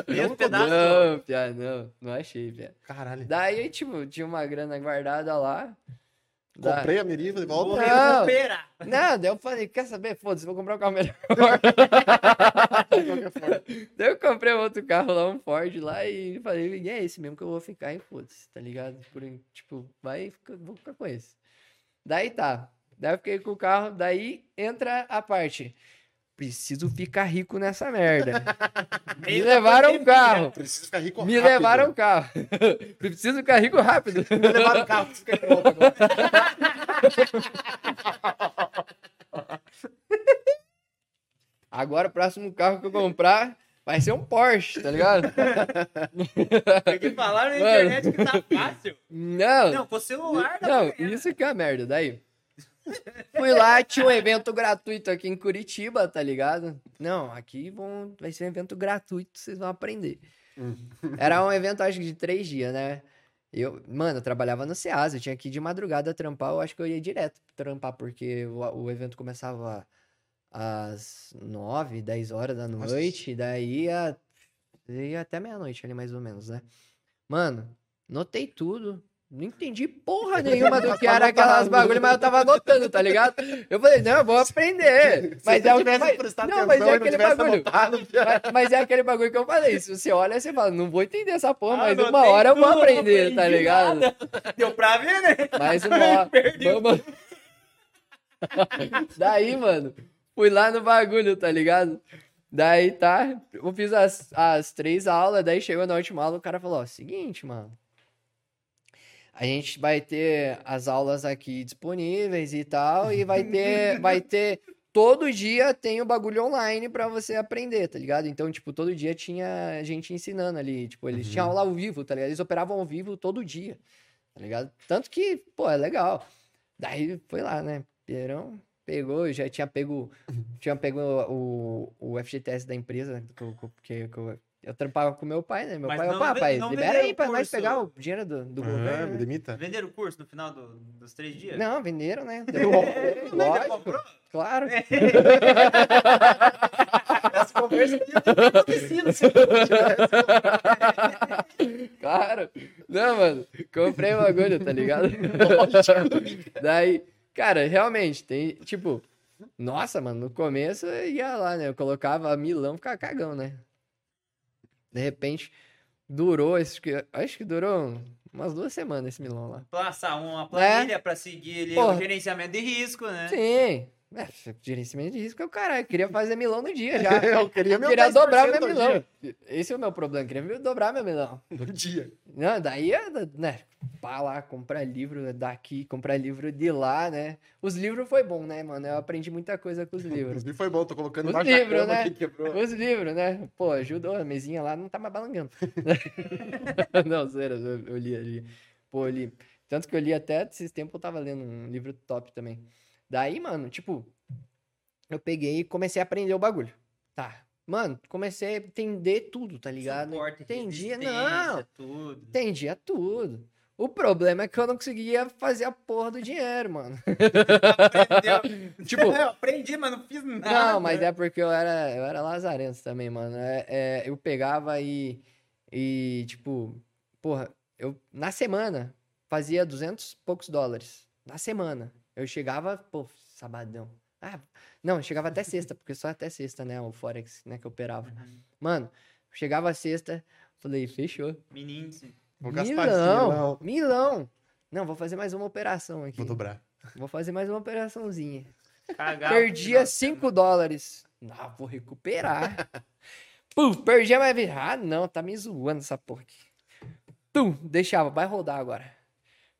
Mesmo pedaço. Não, pia, não. Não achei, pia. Caralho. Daí, tipo, tinha uma grana guardada lá. Comprei a Meriva de volta. Não. Não, daí eu falei, quer saber? Foda-se, vou comprar um carro melhor. daí *laughs* eu comprei um outro carro lá, um Ford lá, e falei, e é esse mesmo que eu vou ficar, e foda-se, tá ligado? Por, tipo, vai, vou ficar com esse. Daí tá. Daí eu fiquei com o carro, daí entra a parte. Preciso ficar rico nessa merda. *laughs* Me levaram o pandemia. carro. Preciso ficar rico Me rápido. levaram o *laughs* *laughs* carro. Preciso ficar rico rápido. Me levaram o carro. Fica pronto agora. Agora o próximo carro que eu comprar vai ser um Porsche, tá ligado? Porque falaram na Mano. internet que tá fácil. Não, Não, com celular não, isso que é a merda. Daí, fui lá, tinha um evento gratuito aqui em Curitiba, tá ligado? Não, aqui vão, vai ser um evento gratuito, vocês vão aprender. Era um evento, acho que de três dias, né? Eu, mano, eu trabalhava no Ceasa, eu tinha que ir de madrugada trampar, eu acho que eu ia direto trampar, porque o, o evento começava às nove, dez horas da Nossa. noite, e daí ia, ia até meia-noite ali, mais ou menos, né? Mano, notei tudo. Não entendi porra *laughs* nenhuma do que era aquelas bagulho, mas eu tava anotando, tá ligado? Eu falei, não, eu vou aprender. *laughs* Mas Se é o mas- prestado Não, mas é aquele bagulho. anotado, *laughs* Mas, mas é aquele bagulho que eu falei. Se você olha, você fala, não vou entender essa porra, Ah, mas uma hora eu vou aprender, tá ligado? Deu pra ver, né? Mais uma hora. Vamos- Daí, mano, fui lá no bagulho, tá ligado? Daí tá, eu fiz as, as três aulas, daí chegou na última aula, o cara falou, ó, seguinte, mano. A gente vai ter as aulas aqui disponíveis e tal, e vai ter, *laughs* vai ter, todo dia tem o bagulho online pra você aprender, tá ligado? Então, tipo, todo dia tinha gente ensinando ali, tipo, eles tinham aula ao vivo, tá ligado? Eles operavam ao vivo todo dia, tá ligado? Tanto que, pô, é legal. Daí foi lá, né? Pierão pegou, já tinha pego, tinha pego o, o FGTS da empresa, que eu, que eu, que eu, eu trampava com meu pai, né? Meu Mas pai, não opa, pai, não libera aí pra nós pegar o dinheiro do, do Ah, governo. me né? demita. Venderam o curso no final do- dos três dias? Não, venderam, né? *laughs* Mas já Lógico, comprou? claro. Essa conversa aqui não tem acontecido se Claro. Não, mano, comprei o bagulho, tá ligado? Daí, cara, realmente, tem, tipo, nossa, mano, no começo eu ia lá, né? Eu colocava milão, ficava cagão, né? De repente, durou, acho que, acho que durou umas duas semanas esse milão lá. Passar uma planilha pra seguir ali Porra. o gerenciamento de risco, né? Sim. É, gerenciamento de risco é o caralho. Eu queria fazer milão no dia já. *laughs* Eu queria Eu queria 10% dobrar meu milão. Esse é o meu problema. Eu queria dobrar meu milão. dia. No dia. Não, daí né? Pá lá, comprar livro daqui, comprar livro de lá, né? Os livros foi bom, né, mano? Eu aprendi muita coisa com os *laughs* livros. Inclusive foi bom, tô colocando Os embaixo da livros, né? quebrou. Os livros, né? Pô, ajudou. A mesinha lá não tá mais balangando. *laughs* não, sério, eu, eu li ali. Pô, eu li. Tanto que eu li até esses tempos eu tava lendo um livro top também. Daí, mano, tipo, eu peguei e comecei a aprender o bagulho. Tá. Mano, comecei a entender tudo, tá ligado? Suporte, Entendia, não. tudo. Entendia tudo. O problema é que eu não conseguia fazer a porra do dinheiro, mano. Aprendeu. *laughs* Tipo, eu aprendi, mas não fiz nada. Não, mas é porque eu era, eu era lazarento também, mano. É, é, eu pegava e, e, tipo, porra, eu na semana fazia 200 e poucos dólares. Na semana. Eu chegava, pô, sabadão. Ah, não, chegava até sexta, porque só até sexta, né? O Forex, né, que eu operava. Uhum. Mano, chegava a sexta, falei, fechou. Índice. Vou Milão, milão. Não, vou fazer mais uma operação aqui. Vou dobrar. Vou fazer mais uma operaçãozinha. Cagava Perdia de 5 dólares. Ah, vou recuperar. Pum, perdia mais. vez. Ah, não, tá me zoando essa porra aqui. Tum, deixava, vai rodar agora.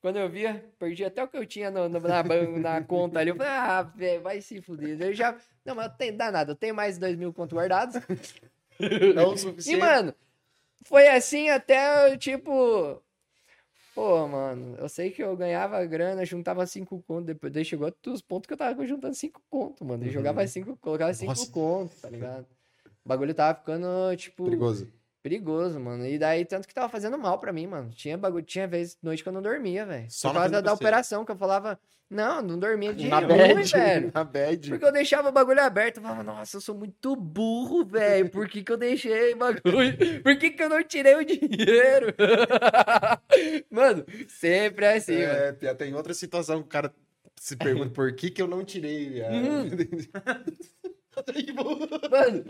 Quando eu via, perdi até o que eu tinha no- no- na, na *laughs* conta ali. Eu falei, ah, velho, vai se fuder. Eu já. Não, mas eu dá nada, eu tenho mais de 2 mil conto guardados. *laughs* Não o *laughs* E, suficiente. mano, foi assim até, tipo... Pô, mano, eu sei que eu ganhava grana, juntava cinco contos, depois daí chegou os pontos que eu tava juntando cinco contos, mano. Eu Uhum. jogava cinco, colocava cinco contos, tá ligado? O bagulho tava ficando, tipo, Perigoso. Perigoso, mano. E daí, tanto que tava fazendo mal pra mim, mano. Tinha bagulho, tinha vez, noite que eu não dormia, velho. Só Por causa da PC. operação, que eu falava, não, não dormia de Na ruim, bad, velho. *laughs* na bad. Porque eu deixava o bagulho aberto. Eu falava, nossa, eu sou muito burro, velho. Por que, que eu deixei o bagulho? Por que, que eu não tirei o dinheiro? *laughs* mano, sempre é assim, mano. É, Pia, tem outra situação que o cara se pergunta por que que eu não tirei. viado. Uhum. *laughs* Mano,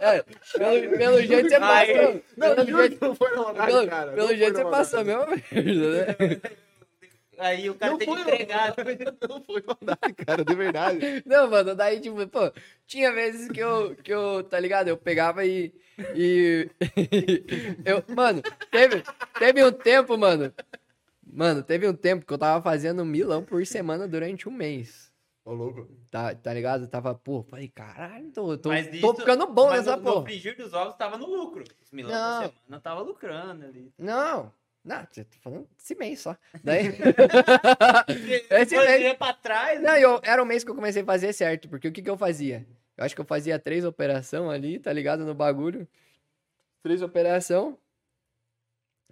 é, pelo, pelo jeito você passou. Não, Pelo juro jeito, não foi na maldade, pelo, cara. pelo Não jeito você passou a mesma *laughs* merda, né? Aí o cara Não tem que foi, entregar. Não foi maldade, cara, de verdade. Não, mano, daí, tipo, pô, tinha vezes que eu, que eu, tá ligado? Eu pegava e. E. *laughs* eu, mano, teve, teve um tempo, mano. Mano, teve um tempo que eu tava fazendo um milão por semana durante um mês. Ô, louco. Tá, tá ligado? Eu tava, pô, falei, caralho, tô, tô, Mas tô isso- ficando bom Mas nessa no, no porra. frigir dos ovos tava no lucro. Os milão Não. da semana tava lucrando ali. Não, não, você tá falando esse mês só. Daí. *laughs* *laughs* esse mês. pra trás, Não, eu, era o mês que eu comecei a fazer certo, porque o que que eu fazia? Eu acho que eu fazia três operações ali, tá ligado? No bagulho. Três operações.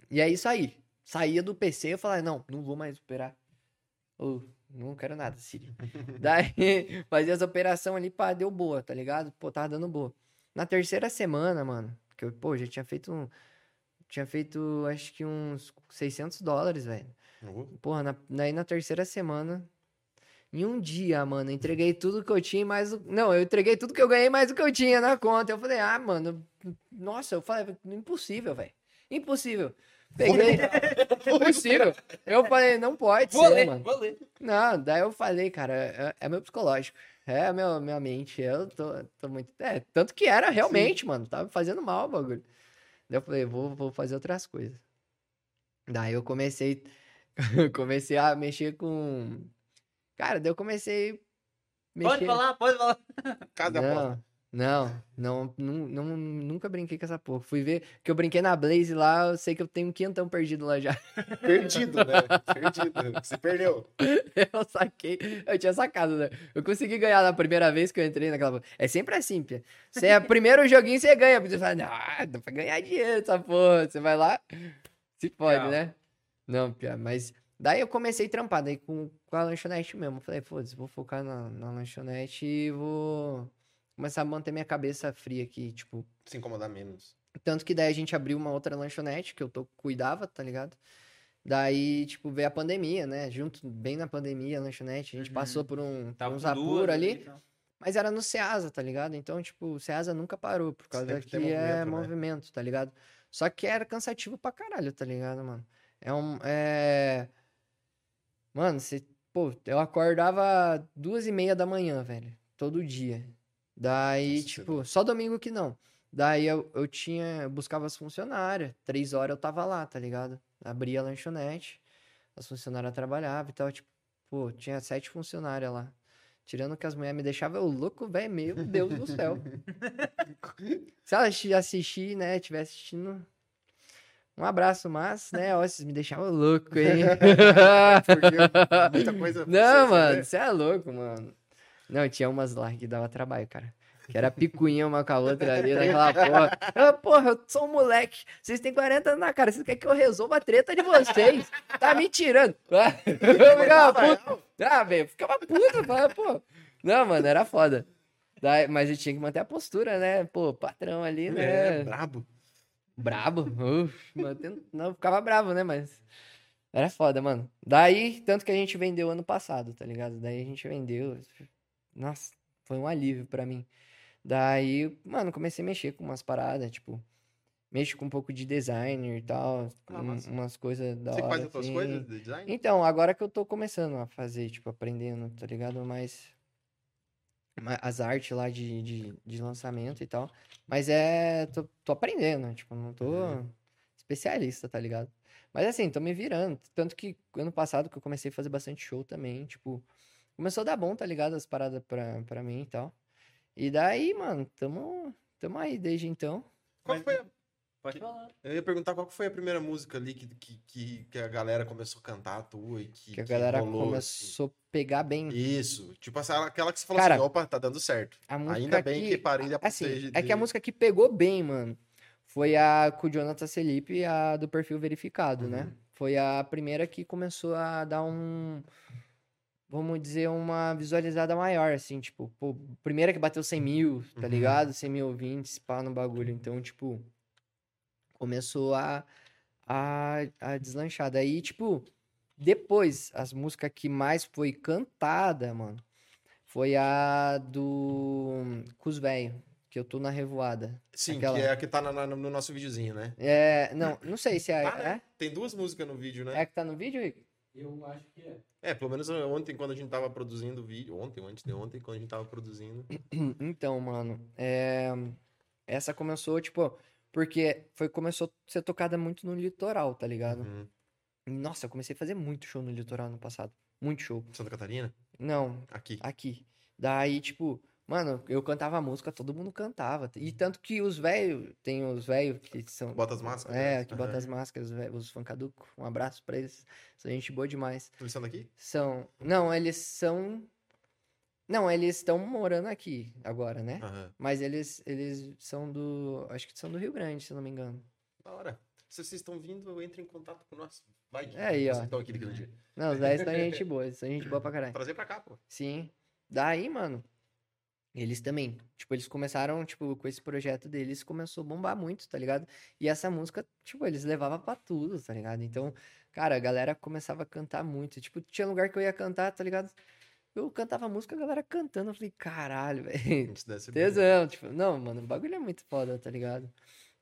E é isso aí. Saía do PC e eu falava, não, não vou mais operar. Ou, não quero nada, Siri. *laughs* Daí, *laughs* fazia as operações ali, pá, deu boa, tá ligado? Pô, tava dando boa. Na terceira semana, mano, que eu, pô, já tinha feito um... Tinha feito, acho que uns 600 dólares, velho. Ô, Porra, na, daí na terceira semana, em um dia, mano, entreguei tudo que eu tinha mais. o- Não, eu entreguei tudo que eu ganhei mais do que eu tinha na conta. Eu falei, ah, mano, nossa, eu falei, impossível, velho. Impossível. Peguei. Impossível. Eu falei, não pode vou ser, ler, mano. vou ler. Não, daí eu falei, cara, é, é meu psicológico. É a meu, minha mente. Eu tô, tô muito. É, tanto que era realmente, mano. Tava fazendo mal o bagulho. Daí eu falei, vou, vou fazer outras coisas. Daí eu comecei. *laughs* comecei a mexer com. Cara, daí eu comecei. a Pode mexer- falar, pode falar. Casa aposta. não, não, não, não, não, nunca brinquei com essa porra. Fui ver que eu brinquei na Blaze lá, eu sei que eu tenho um quinhentão perdido lá já. Perdido, né? Perdido. Você perdeu. *laughs* Eu saquei, eu tinha sacado, né? Eu consegui ganhar na primeira vez que eu entrei naquela. É sempre assim, Pia. Você é primeiro joguinho, você ganha. Você fala, não, não pra ganhar dinheiro essa porra. Você vai lá, se pode, Legal. né? Não, Pia, mas. Daí eu comecei a trampar, daí com, com a lanchonete mesmo. Falei, foda-se, vou focar na, na lanchonete e vou começar a manter minha cabeça fria aqui, tipo. Se incomodar menos. Tanto que daí a gente abriu uma outra lanchonete que eu tô, cuidava, tá ligado? Daí, tipo, veio a pandemia, né? Junto, bem na pandemia, a lanchonete. A gente Uhum. passou por, um, Tava uns apuros ali. então. Mas era no Ceasa, tá ligado? Então, tipo, o Ceasa nunca parou, por causa Sempre que é movimento, né? movimento, tá ligado? Só que era cansativo pra caralho, tá ligado, mano? É um. É... Mano, você. Pô, eu acordava duas e meia da manhã, velho. Todo dia. Daí, Nossa, tipo, só domingo que não. Daí eu, eu tinha. Eu buscava as funcionárias. Três horas eu tava lá, tá ligado? Abria a lanchonete. As funcionárias trabalhavam e tal. Tipo, pô, tinha sete funcionárias lá. Tirando que as mulheres me deixavam eu louco, velho. Meu Deus do céu. *laughs* Se ela assisti- assistir, né, estiver assistindo. Um abraço, mas, né, ó, vocês me deixavam louco, hein? *laughs* Porque muita coisa. Não, mano, você é louco, mano. Não, tinha umas lá que dava trabalho, cara. Que era *laughs* picuinha uma com a outra ali, naquela *laughs* porra. Ah, porra, eu sou um moleque. Vocês têm 40 anos na cara. Vocês querem que eu resolva a treta de vocês? Tá me tirando. *laughs* Eu ficava puto. Ah, velho, ficava puto. Falava, pô. Não, mano, era foda. Daí, mas eu tinha que manter a postura, né? Pô, patrão ali, né? É, brabo. Brabo? Uf, mantendo... Não, ficava bravo, né? Mas era foda, mano. Daí, tanto que a gente vendeu ano passado, tá ligado? Daí a gente vendeu. Nossa, foi um alívio pra mim. Daí, mano, comecei a mexer com umas paradas, tipo, mexo com um pouco de designer e tal, Ah, um- umas coisas da Você hora, faz as tuas assim. coisas de design? Então, agora que eu tô começando a fazer, tipo, aprendendo, tá ligado? Mas. ma- As artes lá de, de, de lançamento e tal. Mas é. Tô, tô aprendendo, tipo, não tô Uhum. especialista, tá ligado? Mas assim, tô me virando. Tanto que ano passado que eu comecei a fazer bastante show também, tipo. Começou a dar bom, tá ligado? As paradas pra, pra mim e tal. E daí, mano, tamo, tamo aí desde então. Qual Mas- foi a- Pode falar. Eu ia perguntar qual que foi a primeira música ali que, que, que, que a galera começou a cantar a tua e que, Que a galera rolou, assim. começou a pegar bem. Isso. Tipo, aquela que você falou Cara, assim, opa, tá dando certo. A música Ainda bem que parei de assim, de- é que a música que pegou bem, mano, foi a com o Jonathan Selipe, a do perfil verificado, né? Uhum. Foi a primeira que começou a dar um vamos dizer uma visualizada maior, assim, tipo, pô, primeira que bateu 100 mil, tá Uhum. ligado? 100 mil ouvintes, pá, no bagulho. Então, tipo, começou a, a, a deslanchar. Daí, tipo, depois, as músicas que mais foi cantada, mano, foi a do Cus Velho, que eu tô na revoada. Sim, aquela- que é a que tá na- na- no nosso videozinho, né? É, não, não sei se é, Tá, né? é, Tem duas músicas no vídeo, né? é que tá no vídeo, Rick? Eu acho que é. É, pelo menos ontem, quando a gente tava produzindo o vídeo. Ontem, antes de ontem, quando a gente tava produzindo. *clears throat* Então, mano, é, essa começou, tipo, porque foi, começou a ser tocada muito no litoral, tá ligado? Uhum. Nossa, eu comecei a fazer muito show no litoral no passado. Muito show. Santa Catarina? Não, Aqui. aqui. Daí, tipo, mano, eu cantava a música, todo mundo cantava. E tanto que os velhos, tem os velhos que são. Bota as máscaras. É, né? que bota Aham. as máscaras, os fancaduco. Um abraço pra eles. São gente boa demais. Eles são daqui? São. Não, eles são. Não, eles estão morando aqui agora, né? Aham. Mas eles, eles são do. Acho que são do Rio Grande, se eu não me engano. Da hora. Se vocês estão vindo, entre em contato com nós. Vai que É aí, ó. vocês estão aqui naquele dia. Não, os velhos são gente boa, são gente boa pra *laughs* caralho. Trazer pra cá, pô. Sim. Daí, mano, eles também. Tipo, eles começaram, tipo, com esse projeto deles, começou a bombar muito, tá ligado? E essa música, tipo, eles levavam pra tudo, tá ligado? Então, cara, a galera começava a cantar muito. Tipo, tinha lugar que eu ia cantar, tá ligado? Eu cantava música, a galera cantando. Eu falei, caralho, *laughs* velho. Tesão, tipo, não, mano, o bagulho é muito foda, tá ligado?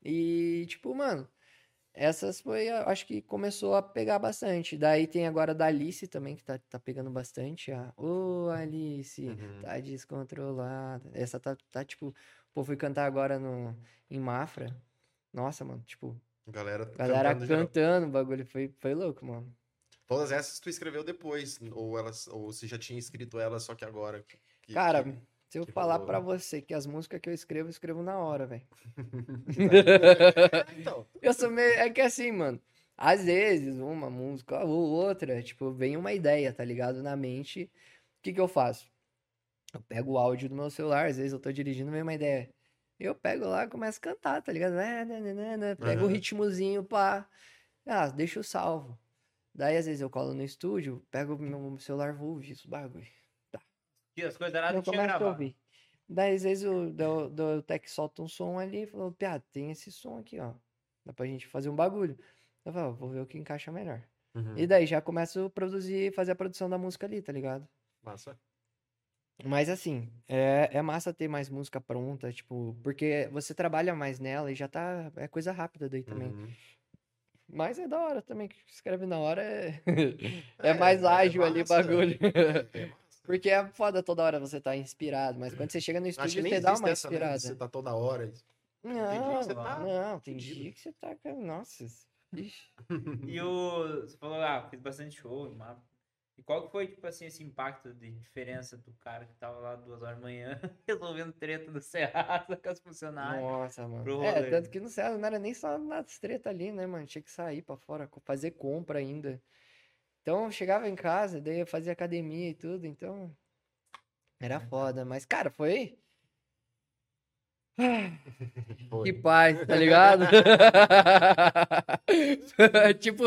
E, tipo, mano, essas foi, acho que começou a pegar bastante. Daí tem agora a da Alice também, que tá, tá pegando bastante. A, ô, Alice, Uhum. tá descontrolada. Essa tá, tá, tipo, pô, fui cantar agora no, em Mafra. Nossa, mano, tipo, Galera, galera cantando cantando o bagulho, foi, foi louco, mano. Todas essas tu escreveu depois. Ou, elas, ou você já tinha escrito elas, só que agora. que- Cara, que- se eu que falar rolou, pra né? você que as músicas que eu escrevo, eu escrevo na hora, velho. *laughs* É, então. Eu sou meio. É que assim, mano. Às vezes, uma música ou outra, tipo, vem uma ideia, tá ligado? Na mente. O que que eu faço? Eu pego o áudio do meu celular, às vezes eu tô dirigindo, vem uma ideia. Eu pego lá e começo a cantar, tá ligado? É, né, né, né, Pego o ritmozinho, pá. Ah, deixa eu salvo. Daí, às vezes, eu colo no estúdio, pego o meu celular, vou ouvir os bagulho. E as coisas erradas Eu tinha gravado. ouvir. Daí, às vezes, o, do, do Tech solta um som ali e falou, Piá, tem esse som aqui, ó. Dá pra gente fazer um bagulho. Eu falo, "Ó, vou ver o que encaixa melhor. Uhum. E daí já começo a produzir, fazer a produção da música ali, tá ligado? Massa. Mas assim, é, é massa ter mais música pronta, tipo, porque você trabalha mais nela e já tá. É coisa rápida daí também. Uhum. Mas é da hora também, que escreve na hora é, *laughs* é mais ágil ali o massa. bagulho. É massa. *laughs* Porque é foda toda hora você tá inspirado, mas quando você chega no estúdio você dá uma essa, né? inspirada. Você tá toda hora. Não, dia que você tá não, tem dia que você tá. com- Nossa. ixi. E o. Você falou, ah, fiz bastante show, mapa. E qual que foi, tipo assim, esse impacto de diferença do cara que tava lá duas horas da manhã *laughs* resolvendo treta do Serasa com as funcionárias? Nossa, mano. pro É, tanto que no Ceará não era nem só nas treta ali, né, mano? Tinha que sair pra fora, fazer compra ainda. Então eu chegava em casa, daí eu fazia academia e tudo, então. Era foda, mas, cara, foi. *laughs* Foi. Que paz, tá ligado? *laughs* tipo,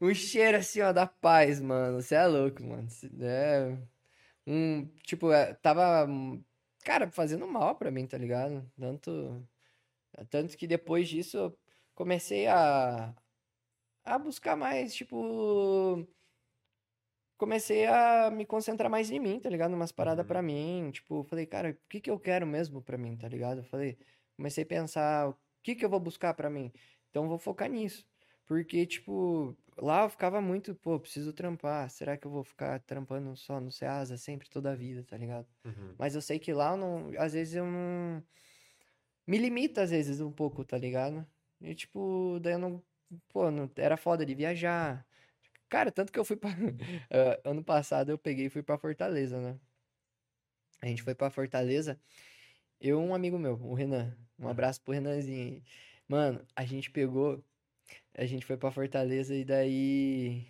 um cheiro assim, ó, da paz, mano. Você é louco, mano. Cê- É. Um, tipo, é, tava, cara, fazendo mal pra mim, tá ligado? Tanto. Tanto que depois disso eu comecei a. a buscar mais, tipo. Comecei a me concentrar mais em mim, tá ligado? Umas paradas pra mim. Tipo, falei, cara, o que que eu quero mesmo pra mim, tá ligado? Falei, comecei a pensar, o que que eu vou buscar pra mim? Então, eu vou focar nisso. Porque, tipo, lá eu ficava muito, pô, preciso trampar. Será que eu vou ficar trampando só no Ceasa sempre, toda a vida, tá ligado? Uhum. Mas eu sei que lá eu não, às vezes eu não. Me limita às vezes um pouco, tá ligado? E tipo, daí eu não. Pô, não, era foda de viajar. Cara, tanto que eu fui pra. eh, *laughs* ano passado eu peguei e fui pra Fortaleza, né? A gente foi pra Fortaleza. Eu e um amigo meu, o Renan. Um abraço pro Renanzinho aí. Mano, a gente pegou. A gente foi pra Fortaleza e daí.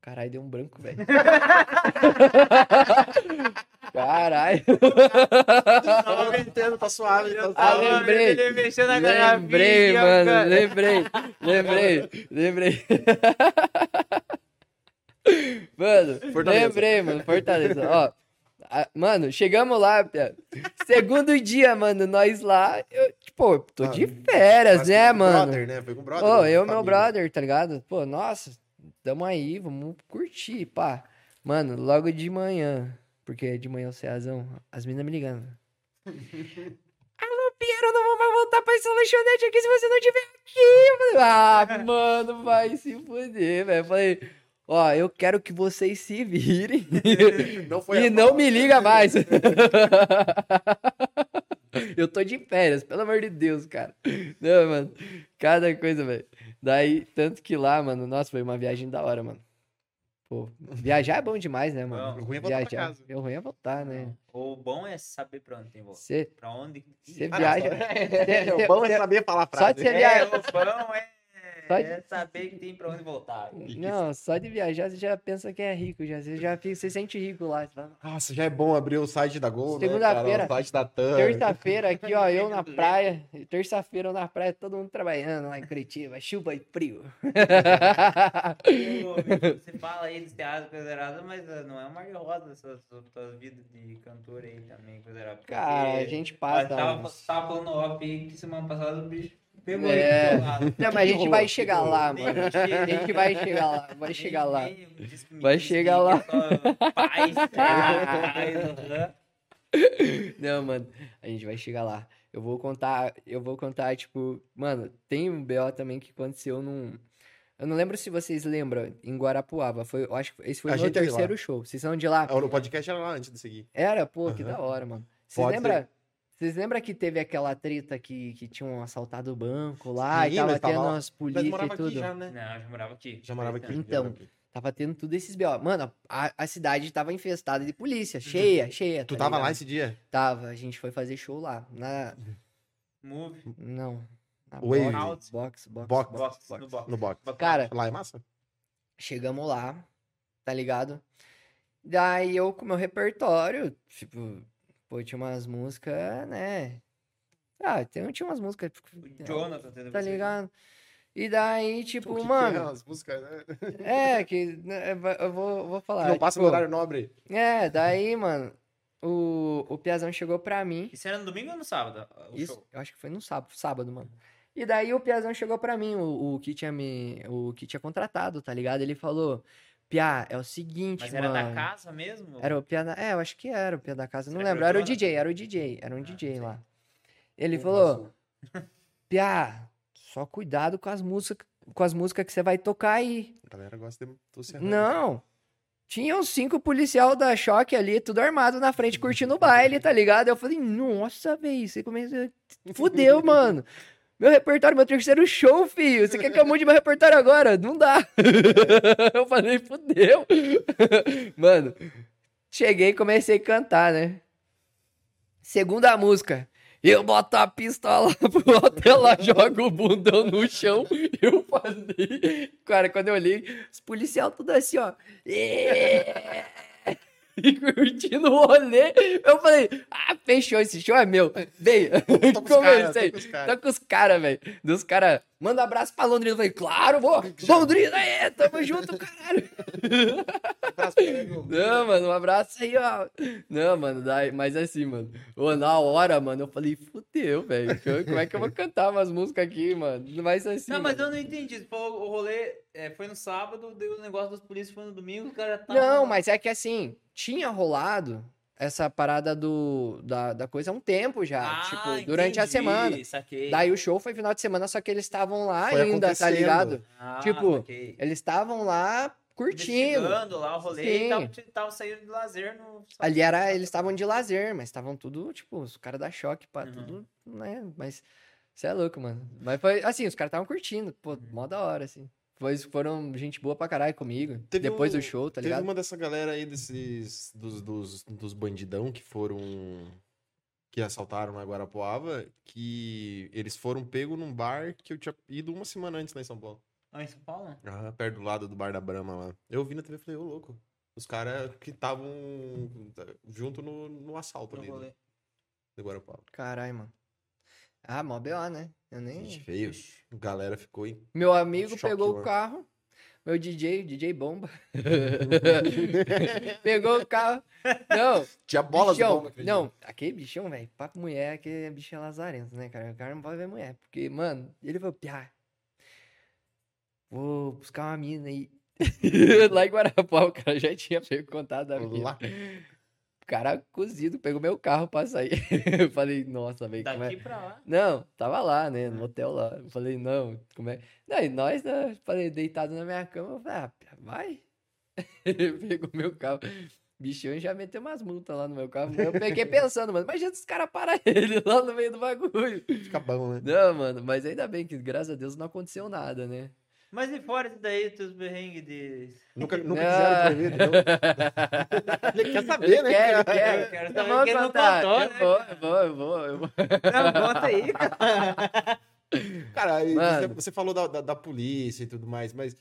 Caralho, deu um branco, velho. *laughs* *laughs* Caralho. Tava aguentando, tá suave. Tá Ah, lembrei. Ele mexeu na Lembrei, mano. cara. Lembrei. Lembrei. Lembrei. Mano, Fortaleza. lembrei, mano. Fortaleza. Ó. a- Mano, chegamos lá, Pia. segundo dia, mano, nós lá, eu, tipo, tô Ah, de férias, né, foi com o mano? Brother, né? Foi com o brother. Ô, né? eu e meu brother, tá ligado? Pô, nossa, tamo aí, vamos curtir, pá. Mano, logo de manhã, porque de manhã o Ceazão, as meninas me ligando. *laughs* Alô, Piero, não vou mais voltar pra essa lanchonete aqui se você não estiver aqui. Falei, ah, *laughs* mano, vai se fuder, velho. Falei, ó, eu quero que vocês se virem *laughs* Não e não me liga mais. Eu tô de férias, pelo amor de Deus, cara. Não, mano. Cada coisa, velho. Daí, tanto que lá, mano, nossa, foi uma viagem da hora, mano. Pô, viajar é bom demais, né, mano? O ruim é voltar pra viajar. casa. O ruim é voltar, né? O bom é saber pra onde tem que voltar. Você Pra onde. você Ah, viaja. não, só- *laughs* O bom é saber falar a Só frase. de você É, viajar. o bom é, Só de- é saber que tem pra onde voltar. Não, só de viajar você já pensa que é rico, já. Você já fica, você se sente rico lá. Fala, Nossa, já é bom abrir o site da Gol, né, Segunda-feira. cara? O site da TAM. Terça-feira aqui, ó, eu na *laughs* praia. Terça-feira eu na praia, todo mundo trabalhando lá em Curitiba, chuva e frio. Você fala aí dos teatros, coisa errada, mas eh, não é uma roda essa sua, vida de cantor aí também, coisa errada. Cara, a gente passa. Tava, tava falando off aí que semana passada o bicho pegou É. Não, mas a gente vai chegar lá, mano. A gente vai chegar lá, vai chegar lá. Vai chegar lá. é Paz, *laughs* paz. Não, mano, a gente vai chegar lá. Eu vou contar, eu vou contar, tipo, mano, tem um BO também que aconteceu num. Eu não lembro se vocês lembram, em Guarapuava. Foi, eu acho que esse foi o meu é terceiro show. Vocês são de lá? Ah, O podcast era lá antes de seguir. Era, pô, que da hora, mano. Vocês Pode lembram? Vocês lembram que teve aquela treta que, que tinham assaltado o banco lá Sim, e tava tava tendo lá. umas Mas polícias morava e aqui tudo? já, né? Não, eu já morava aqui. Já morava aqui. Então, morava aqui. Tava tendo tudo esses BO. Mano, a, a cidade tava infestada de polícia, cheia, cheia. Tu tá tava lá ligado? esse dia? Tava, a gente foi fazer show lá. Na. Move. Não. Na Wave. box, box, box, Box. Box, no box. No box. Cara, Lá é massa? chegamos lá, tá ligado? Daí eu com meu repertório, tipo, pô, tinha umas músicas, né? Ah, tem, tinha umas músicas, O Jonathan tendo tá ligado? E daí, tipo, que que mano, é as músicas, né? *laughs* é, que né, eu vou, vou falar. Que não passa tipo, no horário nobre. É, daí, mano, o, o Piazão chegou pra mim. Isso era no domingo ou no sábado? O Isso, show? eu acho que foi no sábado, sábado, mano. E daí o Piazão chegou pra mim, o, o que tinha me, o que tinha contratado, tá ligado? Ele falou: "Piá, é o seguinte, Mas era mano. da casa mesmo? Era o Piá da... É, eu acho que era o Piá da casa, não Será lembro. era o Era? DJ, era o DJ, era um Ah, DJ sei. lá. Ele falou: *laughs* "Piá, só cuidado com as músicas, com as músicas que você vai tocar aí". A galera gosta de arranha. Não. Tinha uns cinco policial da choque ali, tudo armado na frente, curtindo o baile, tá ligado? Eu falei, nossa, velho, você começa. Fudeu, *laughs* mano. Meu repertório, meu terceiro show, filho. Você quer que eu mude meu repertório agora? Não dá. *laughs* Eu falei, fudeu. *laughs* Mano, cheguei e comecei a cantar, né? Segunda música. Eu boto a pistola *laughs* pro alto, ela joga o bundão no chão. Eu falei. Cara, quando eu olhei, os policial tudo assim, ó. E *laughs* curtindo o rolê. Eu falei, ah, fechou, esse show é meu. Veio. Caras, Comecei. tô com os *laughs* caras. Caras, velho. Dos caras. Manda abraço pra Londrina. Eu falei, claro, vou. Londrina, aí, tamo junto, caralho. Abraço pra ele. Não, mano, um abraço aí, ó. Não, mano, daí, mas assim, mano. Ô, na hora, mano, eu falei, fudeu, velho. Como é que eu vou cantar umas músicas aqui, mano? Não vai ser assim. Não, mas mano. eu não entendi. O rolê é, foi no sábado, deu o negócio das polícias foi no domingo, o cara tá. Não, mas é que assim, tinha rolado essa parada do, da, da coisa há um tempo já. Ah, tipo, durante a entendi, semana. Saquei. Daí o show foi final de semana, só que eles estavam lá Foi ainda, tá ligado? Ah, tipo, saquei. Eles estavam lá curtindo. Lá o rolê Sim. e tava, tava saindo de lazer no. Ali era, eles estavam de lazer, mas estavam tudo, tipo, os caras da choque, pá, Uhum. tudo, né? Mas você é louco, mano. Mas foi assim, os caras estavam curtindo, pô, Uhum. mó da hora, assim. Foi, foram gente boa pra caralho comigo. Teve depois um- do show, tá Teve ligado? uma dessa galera aí, desses. dos, dos, dos bandidão que foram. que assaltaram na Guarapuava, que eles foram pegos num bar que eu tinha ido uma semana antes lá em São Paulo. Ah, em São Paulo? Ah, perto do lado do bar da Brahma lá. Eu vi na TV e falei, ô louco. Os caras que estavam junto no, no assalto No ali né, de Guarapuava. Caralho, mano. Ah, mó B.O., né? Eu nem... Gente, feio. A galera ficou em. Meu amigo Choque, pegou mano. o carro, meu DJ, DJ Bomba. *laughs* pegou o carro. Não, Tinha bolas bichão, bomba, acredito. Não, aquele bichão, velho, papo mulher, aquele bicho é lazarento, né, cara? O cara não pode ver mulher. Porque, mano, ele falou, piá, vou buscar uma mina aí. *laughs* Lá em Guarapá, o cara já tinha pego contato da mina. Lá. O cara cozido pegou meu carro pra sair. *laughs* Eu falei, nossa, velho, como é... Daqui pra lá. Não, tava lá, né, no hotel lá. Eu falei, não, como é? Não, e nós, né, falei, deitado na minha cama, eu falei, ah, vai. *laughs* Pegou meu carro. Bichão já meteu umas multas lá no meu carro. Eu peguei pensando, mano, imagina se os caras param *laughs* ele lá no meio do bagulho. Fica bom, né? Não, mano, mas ainda bem que, graças a Deus, não aconteceu nada, né? Mas e fora isso daí, teus berrengues de. Nunca, nunca Não. quiseram *laughs* entendeu? Ele quer saber, Ele né? quer, ele cara? quer. Eu quero saber não contar. contou, eu né, vou, eu vou, eu vou, eu vou. Não, conta aí, cara. Cara, você, você falou da, da, da polícia e tudo mais, mas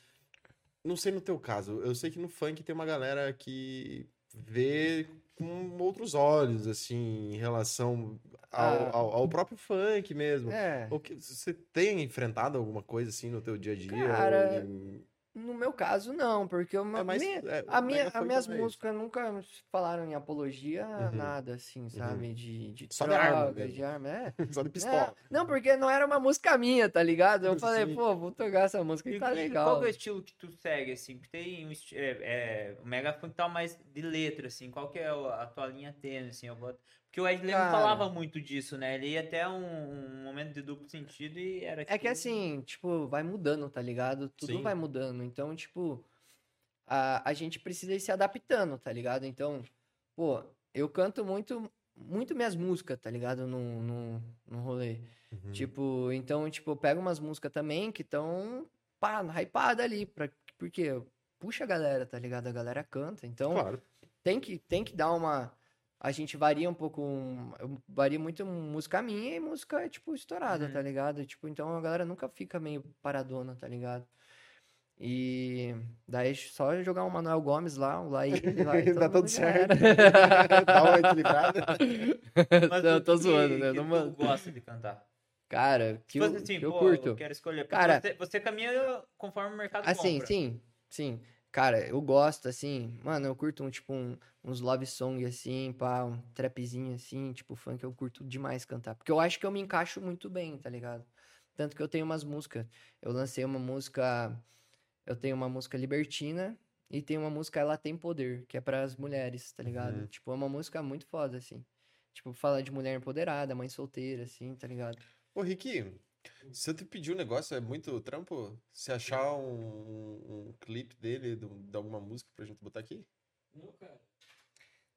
não sei no teu caso. Eu sei que no funk tem uma galera que vê com outros olhos, assim, em relação ao, Ah. ao, ao próprio funk mesmo. É. O que, você tem enfrentado alguma coisa assim no teu dia a dia? Cara, Ou No meu caso, não, porque o meu, É mais- minha- é, a minha, as minhas também. músicas nunca falaram em apologia, Uhum. nada assim, sabe? De, de Só de arma de arma, é. *laughs* Só de É, pistola. Não, porque não era uma música minha, tá ligado? Eu falei, Sim. pô, vou tocar essa música que tá legal. Qual é o estilo que tu segue, assim? Porque tem um é, é, o Mega Funk tal mais de letra, assim. Qual que é a tua linha tênue, assim? Eu vou... Porque o Lema Cara. falava muito disso, né? Ele ia até um, um momento de duplo sentido e era É que assim, tipo, vai mudando, tá ligado? Tudo Sim. vai mudando. Então, tipo, a, a gente precisa ir se adaptando, tá ligado? Então, pô, eu canto muito, muito minhas músicas, tá ligado? No, no, no rolê. Uhum. Tipo, então, tipo, eu pego umas músicas também que estão, pá, hypada ali, pra, porque puxa a galera, tá ligado? A galera canta, então Claro. tem que, tem que dar uma... A gente varia um pouco, um- eu varia muito música minha e música, tipo, estourada, Uhum. tá ligado? Tipo, então a galera nunca fica meio paradona, tá ligado? E daí só jogar um Manuel Gomes lá, um lá e lá *laughs* e todo tudo certo. *laughs* Dá uma equilibrada. *laughs* Mas Não, o tô que- zoando, né? que Não tu mando. gosta de cantar? Cara, que Tipo eu, assim, que eu pô, curto. eu quero escolher. Cara- você, você caminha conforme o mercado Assim, compra. sim, sim. Cara, eu gosto, assim, mano, eu curto um, tipo, um- uns love song, assim, pá, um trapzinho, assim, tipo, funk, eu curto demais cantar. Porque eu acho que eu me encaixo muito bem, tá ligado? Tanto que eu tenho umas músicas, eu lancei uma música, eu tenho uma música libertina e tem uma música Ela Tem Poder, que é pras mulheres, tá ligado? Uhum. Tipo, é uma música muito foda, assim. Tipo, fala de mulher empoderada, mãe solteira, assim, tá ligado? Ô, Ricky, se eu te pedir um negócio, é muito trampo? Se achar um, um clipe dele, de, de alguma música pra gente botar aqui? Não, cara.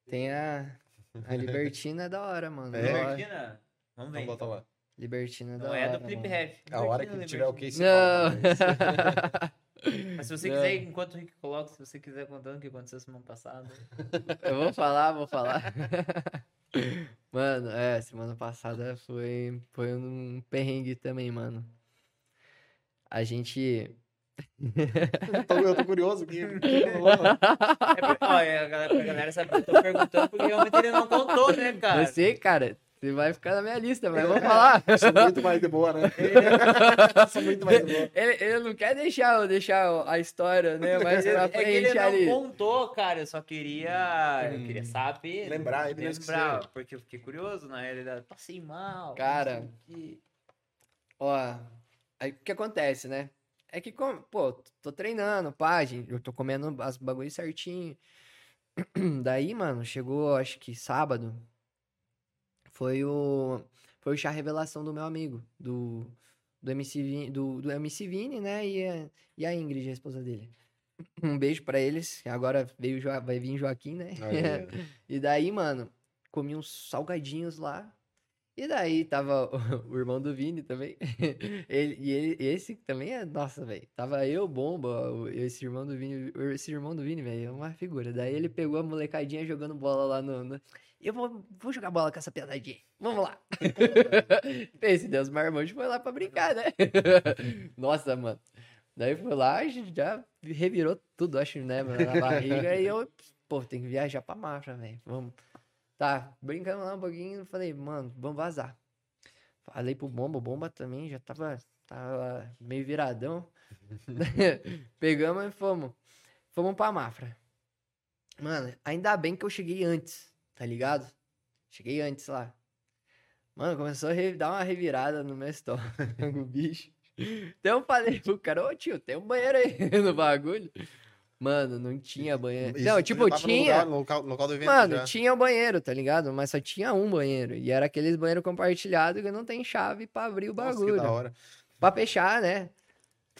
Tem a, a *laughs* Libertina é da hora, mano. É? Libertina? Vamos ver. Então bota então. lá. Libertina é da Não hora. é do Flip mano. Heavy. A hora que Libertina, ele tiver o que Não. *laughs* Mas se você Não. quiser, enquanto o Rick coloca, se você quiser contando o que aconteceu semana passada. Eu vou falar, vou falar. *laughs* Mano, é, semana passada foi, foi um perrengue também, mano. A gente. eu, tô, eu tô curioso aqui. *laughs* É é, a galera, a galera sabe que eu tô perguntando porque realmente ele não contou, né, cara? Você, cara, Você vai ficar na minha lista, mas eu vou falar. *laughs* Sou muito mais de boa, né? *laughs* Sou muito mais de boa. Ele, ele não quer deixar eu deixar a história, né? Mais É, pra é que ele frente não ali. contou, cara. Eu só queria. Eu queria saber. Lembrar, ele lembrar. Porque eu fiquei curioso, na realidade. Passei mal. Cara. Ó, aí o que acontece, né? É que, como, pô, tô treinando, pá, gente, eu tô comendo as bagulho certinho. *clears throat* Daí, mano, chegou, acho que sábado, foi o foi o chá revelação do meu amigo, do do MC Vini, do, do MC Vini, né? E a, e a Ingrid, a esposa dele. Um beijo pra eles. Agora veio, vai vir Joaquim, né? *laughs* E daí, mano, comi uns salgadinhos lá. E daí tava o, *laughs* o irmão do Vini também. *laughs* Ele, e ele, esse também é. Nossa, velho. Tava eu, Bomba, esse irmão do Vini. Esse irmão do Vini, velho, é uma figura. Daí ele pegou a molecadinha jogando bola lá no. no- eu vou, vou jogar bola com essa piadadinha. Vamos lá. *laughs* Esse Deus Marmonte foi lá pra brincar, né? *laughs* Nossa, mano. Daí foi lá, a gente já revirou tudo, acho, né, mano, na barriga. e eu, pô, tem que viajar pra Mafra, velho. Vamos. Tá, brincando lá um pouquinho, falei, mano, vamos vazar. Falei pro Bomba, o Bomba também já tava, tava meio viradão. *laughs* Pegamos e fomos. Fomos pra Mafra. Mano, ainda bem que eu cheguei antes, tá ligado? Cheguei antes lá. Mano, começou a dar uma revirada no meu estômago, *laughs* bicho. Então eu falei pro cara, ô tio, tem um banheiro aí *laughs* no bagulho. Mano, não tinha banheiro. Isso, não, tipo, tinha. lugar- No local, no local do evento Mano, já. tinha o banheiro, tá ligado? Mas só tinha um banheiro. E era aqueles banheiro compartilhado que não tem chave pra abrir o Nossa, que bagulho. da hora. Pra fechar, né?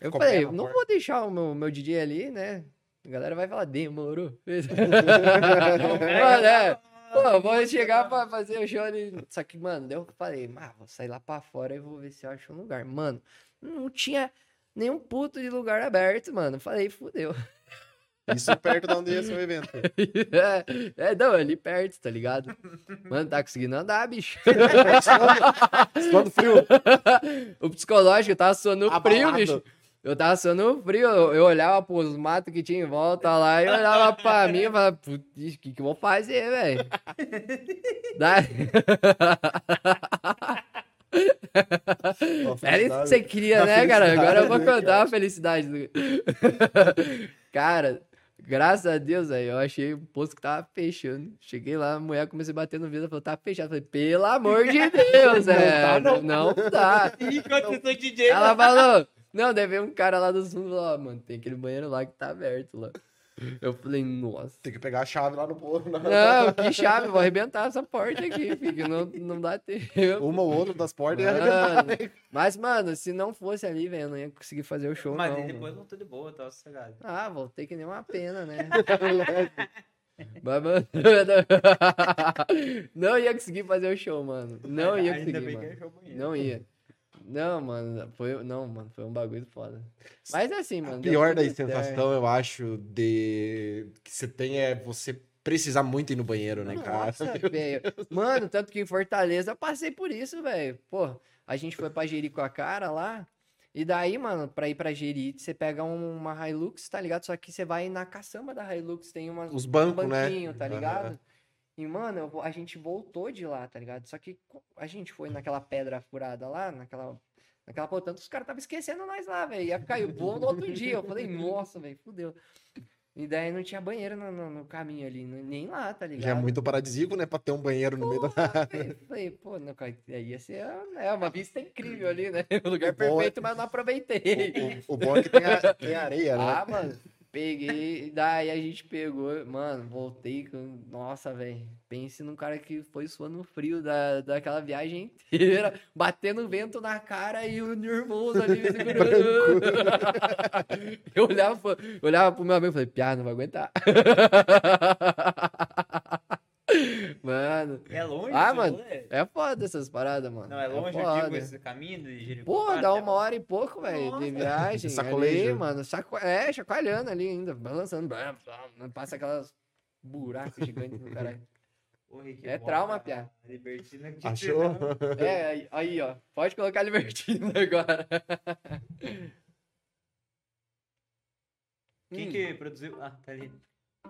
Eu Ficou falei, não porta. vou deixar o meu, meu DJ ali, né? A galera vai falar, demorou. *laughs* Mano, é. Pô, vou chegar pra fazer o show ali. Só que, mano, eu falei, ah, vou sair lá pra fora e vou ver se eu acho um lugar. Mano, não tinha nenhum puto de lugar aberto, mano. Falei, fudeu. Isso perto de onde ia ser o evento. *laughs* é, não, ali perto, tá ligado? Mano, tá conseguindo andar, bicho. Suando *laughs* frio. o psicológico tava suando frio, Abalado. bicho. Eu tava suando frio, eu, olhava pros matos que tinha em volta lá e olhava pra *laughs* mim e falava, putz, o que que eu vou fazer, velho? *laughs* Daí... Era isso que você queria, né, cara? Agora eu vou né, contar a felicidade. do- *laughs* cara, graças a Deus, aí eu achei o posto que tava fechando. Cheguei lá, a mulher comecei a bater no vidro, falou, tá fechado. Eu falei, pelo amor de Deus, Não é, tá, não. não dá. Enquanto eu sou DJ, Ela falou, não, deve ver um cara lá do fundo e falou, ó, mano, tem aquele banheiro lá que tá aberto lá. Eu falei, nossa. Tem que pegar a chave lá no povo. na- Não, *laughs* que chave, vou arrebentar essa porta aqui, filho, não, não dá tempo. Uma ou outra das portas ia arrebentar. Mano, mas, mano, se não fosse ali, velho, eu não ia conseguir fazer o show, Mas não. aí depois mano. voltou de boa, tava sossegado. Ah, voltei que nem uma pena, né? *laughs* Mas, mano, *laughs* não ia conseguir fazer o show, mano. Não ia Ainda conseguir, bem mano. Não ia. Não, mano, foi, não, mano, foi um bagulho foda. Mas assim, mano. A pior da sensação, eu acho, de que você tem é você precisar muito ir no banheiro, né, cara? Nossa, *laughs* velho. Mano, tanto que em Fortaleza eu passei por isso, velho. Pô, a gente foi pra Jeri com a cara lá. E daí, mano, pra ir pra Jeri, você pega um- uma Hilux, tá ligado? Só que você vai na caçamba da Hilux, tem umas, Os bancos, um né? banquinho, tá Aham. ligado? E, mano, eu a gente voltou de lá, tá ligado? Só que a gente foi naquela pedra furada lá, naquela. Naquela pô, tanto os caras estavam esquecendo nós lá, velho. Ia cair o voo no outro dia. Eu falei, nossa, velho, fudeu. E daí não tinha banheiro no, no- no caminho ali, nem lá, tá ligado? Já é muito paradisíaco, né? Pra ter um banheiro no meio da. *laughs* Falei, pô, não, aí ia ser é, uma vista incrível ali, né? *laughs* O lugar O é- perfeito, mas não aproveitei. O, o bom é que tem, a- tem areia, né? Ah, mano, peguei, daí a gente pegou, mano, voltei com. Nossa, velho. Pense num cara que foi suando frio da, daquela viagem inteira, *laughs* batendo vento na cara e o nervoso ali *laughs* *laughs* eu, olhava, pro- eu olhava pro meu amigo e falei, piá, não vai aguentar. *laughs* mano, É longe? Ah, mano, rolê? é foda essas paradas, mano. Não, é longe, eu foda. digo, esse caminho de para dá uma hora e pouco, velho, de viagem. *laughs* Sacolejo. Ali, mano. Saco... É, chacoalhando ali ainda, balançando. Passa aquelas buracos gigantes no caralho. *laughs* Porra, É bom, trauma, piá. Libertina que Achou? É, aí, aí, ó. Pode colocar Libertino agora. Quem Hum, que produziu? Ah, tá ali.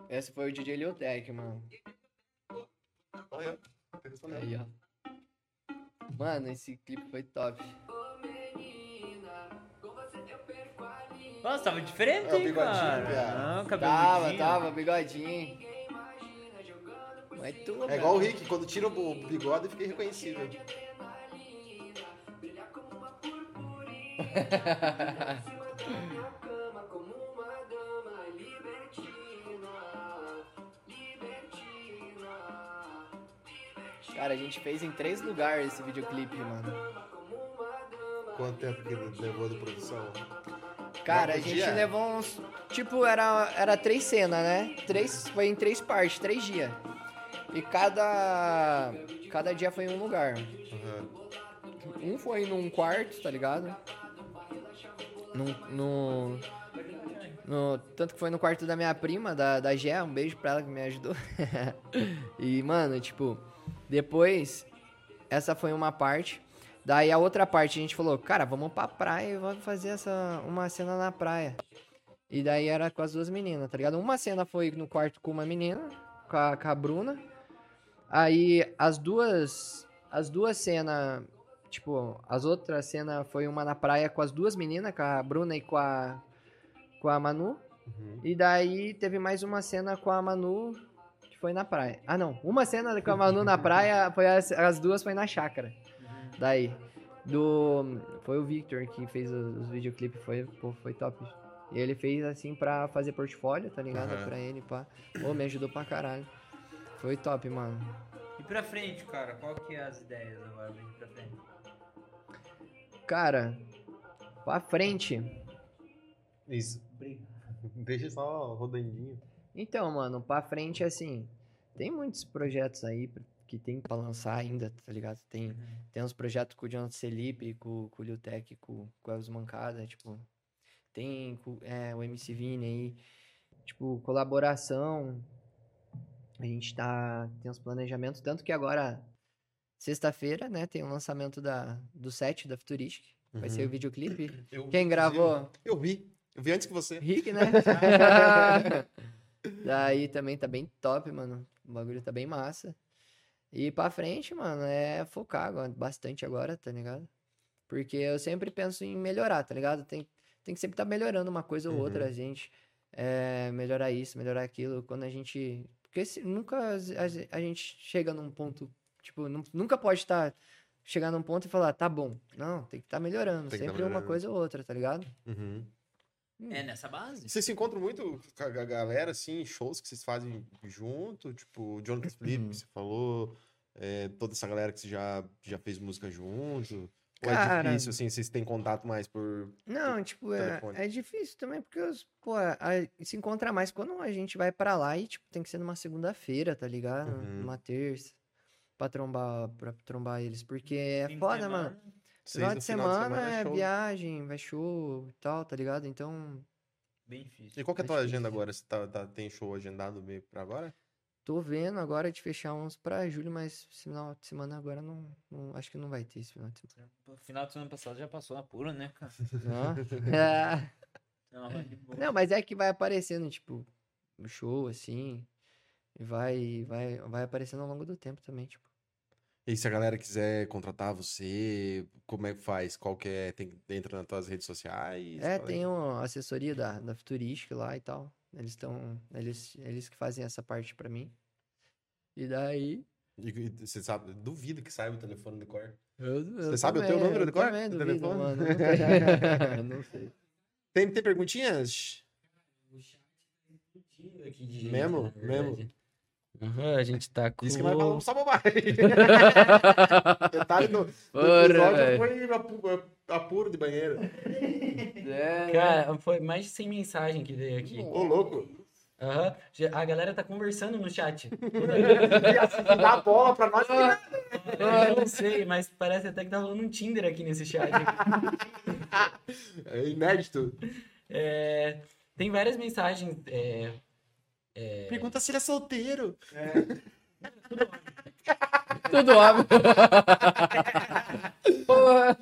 Esse foi o DJ Leotec, mano. Aí, ó. Mano, esse clipe foi top. Nossa, tava diferente, É, o hein, bigodinho, cara. viado. Não, Tava, cabeludinho. tava, bigodinho. Mas tudo, É igual o Rick, quando tira o bigode fica irreconhecível. *laughs* Cara, a gente fez em três lugares esse videoclipe, mano. Quanto tempo que levou de produção? Cara, a gente dia? levou uns. Tipo, era, era três cenas, né? Três, foi em três partes, três dias. E cada. Cada dia foi em um lugar. Aham. Um foi num quarto, tá ligado? No, no, no- tanto que foi no quarto da minha prima, da, da Gé, um beijo pra ela que me ajudou. *laughs* e, mano, tipo, depois, essa foi uma parte. Daí a outra parte a gente falou, cara, vamos pra praia e vamos fazer essa, uma cena na praia. E daí era com as duas meninas, tá ligado? Uma cena foi no quarto com uma menina, com a, com a Bruna. Aí as duas. As duas cenas. Tipo, as outras cenas foi uma na praia com as duas meninas, com a Bruna e com a. Com a Manu. Uhum. E daí teve mais uma cena com a Manu que foi na praia. Ah, não. Uma cena com a Manu na praia, foi as, as duas foi na chácara. Daí. Do. Foi o Victor que fez os, os videoclipes, foi, pô, foi top. E ele fez assim pra fazer portfólio, tá ligado? Aham. Pra ele, pá. Pô, me ajudou pra caralho. Foi top, mano. E pra frente, cara, qual que é as ideias agora pra frente? Cara, pra frente. Isso. *laughs* Deixa só rodandinho. Então, mano, pra frente, assim, tem muitos projetos aí que tem pra lançar ainda, tá ligado? Tem, tem uns projetos com o Jonathan Felipe, com, com o Liu Tech, com, com o Elvis Mancada, tipo, tem com, é, o MC Vini aí, tipo, colaboração, a gente tá, tem uns planejamentos, tanto que agora, sexta-feira, né, tem o lançamento da, do set da Futuristic, vai ser o videoclipe. Eu- Quem gravou? Eu vi. Eu vi antes que você. Rick, né? *laughs* *laughs* Daí também tá bem top, mano. O bagulho tá bem massa. E pra frente, mano, é focar agora, bastante agora, tá ligado? Porque eu sempre penso em melhorar, tá ligado? Tem, tem que sempre estar melhorando uma coisa ou Uhum. outra, a gente. é, melhorar isso, melhorar aquilo. Quando a gente. Porque se, nunca a, a- gente chega num ponto. Tipo, nu- nunca pode estar. chegar num ponto e falar, tá bom. Não, tem que estar melhorando. Tem tá sempre uma melhorando. coisa ou outra, tá ligado? Uhum. É nessa base? Vocês se encontram muito com a galera, assim, shows que vocês fazem junto? Tipo, o Jonathan Flip, Uhum. que você falou, é, toda essa galera que você já, já fez música junto? Ou é Cara- difícil, assim, vocês têm contato mais por... Não, tipo, é, é difícil também, porque, os, pô, a- se encontra mais quando a gente vai pra lá e, tipo, tem que ser numa segunda-feira, tá ligado? Uhum. Numa terça, pra trombar, pra trombar eles, porque é Fim foda, semana. mano. Final no de semana, é show. viagem, vai show e tal, tá ligado? Então, Bem difícil. E qual que é a É tua difícil. agenda agora? Você tá, tá- tem show agendado meio pra agora? tô vendo agora de fechar uns pra julho, mas final de semana agora não, não- acho que não vai ter esse final de semana. O final de semana passado já passou apuro, né, cara? Não? *laughs* É. Não, de boa. Não, mas é que vai aparecendo, tipo, show, assim, e vai, vai, vai aparecendo ao longo do tempo também, tipo. E se a galera quiser contratar você, como é que faz? Qual que é? Tem, entra nas tuas redes sociais? É, tem uma assessoria da, da Futurística lá e tal. Eles estão, eles, eles que fazem essa parte pra mim. E daí... E, e você sabe, duvido que saiba o telefone do cor. Eu, Você sabe o teu número de cor? Também Do duvido, telefone? mano. Não *laughs* sei. não sei. Tem, tem perguntinhas? O chat tá explodindo aqui de Mesmo? Mesmo? Aham, a gente tá com... *laughs* Diz que nós falamos só bobagem. *laughs* Detalhe do, do Porra, episódio foi apu- apuro de banheiro. É, Cara, foi mais de 100 mensagens que veio aqui. Ô, louco. Aham. Já- A galera tá conversando no chat. *laughs* Dá a bola pra nós. Eu não sei, mas parece até que tá rolando um Tinder aqui nesse chat. É inédito. É, tem várias mensagens. é, Pergunta se ele é solteiro. *laughs* Tudo óbvio. *laughs* Porra.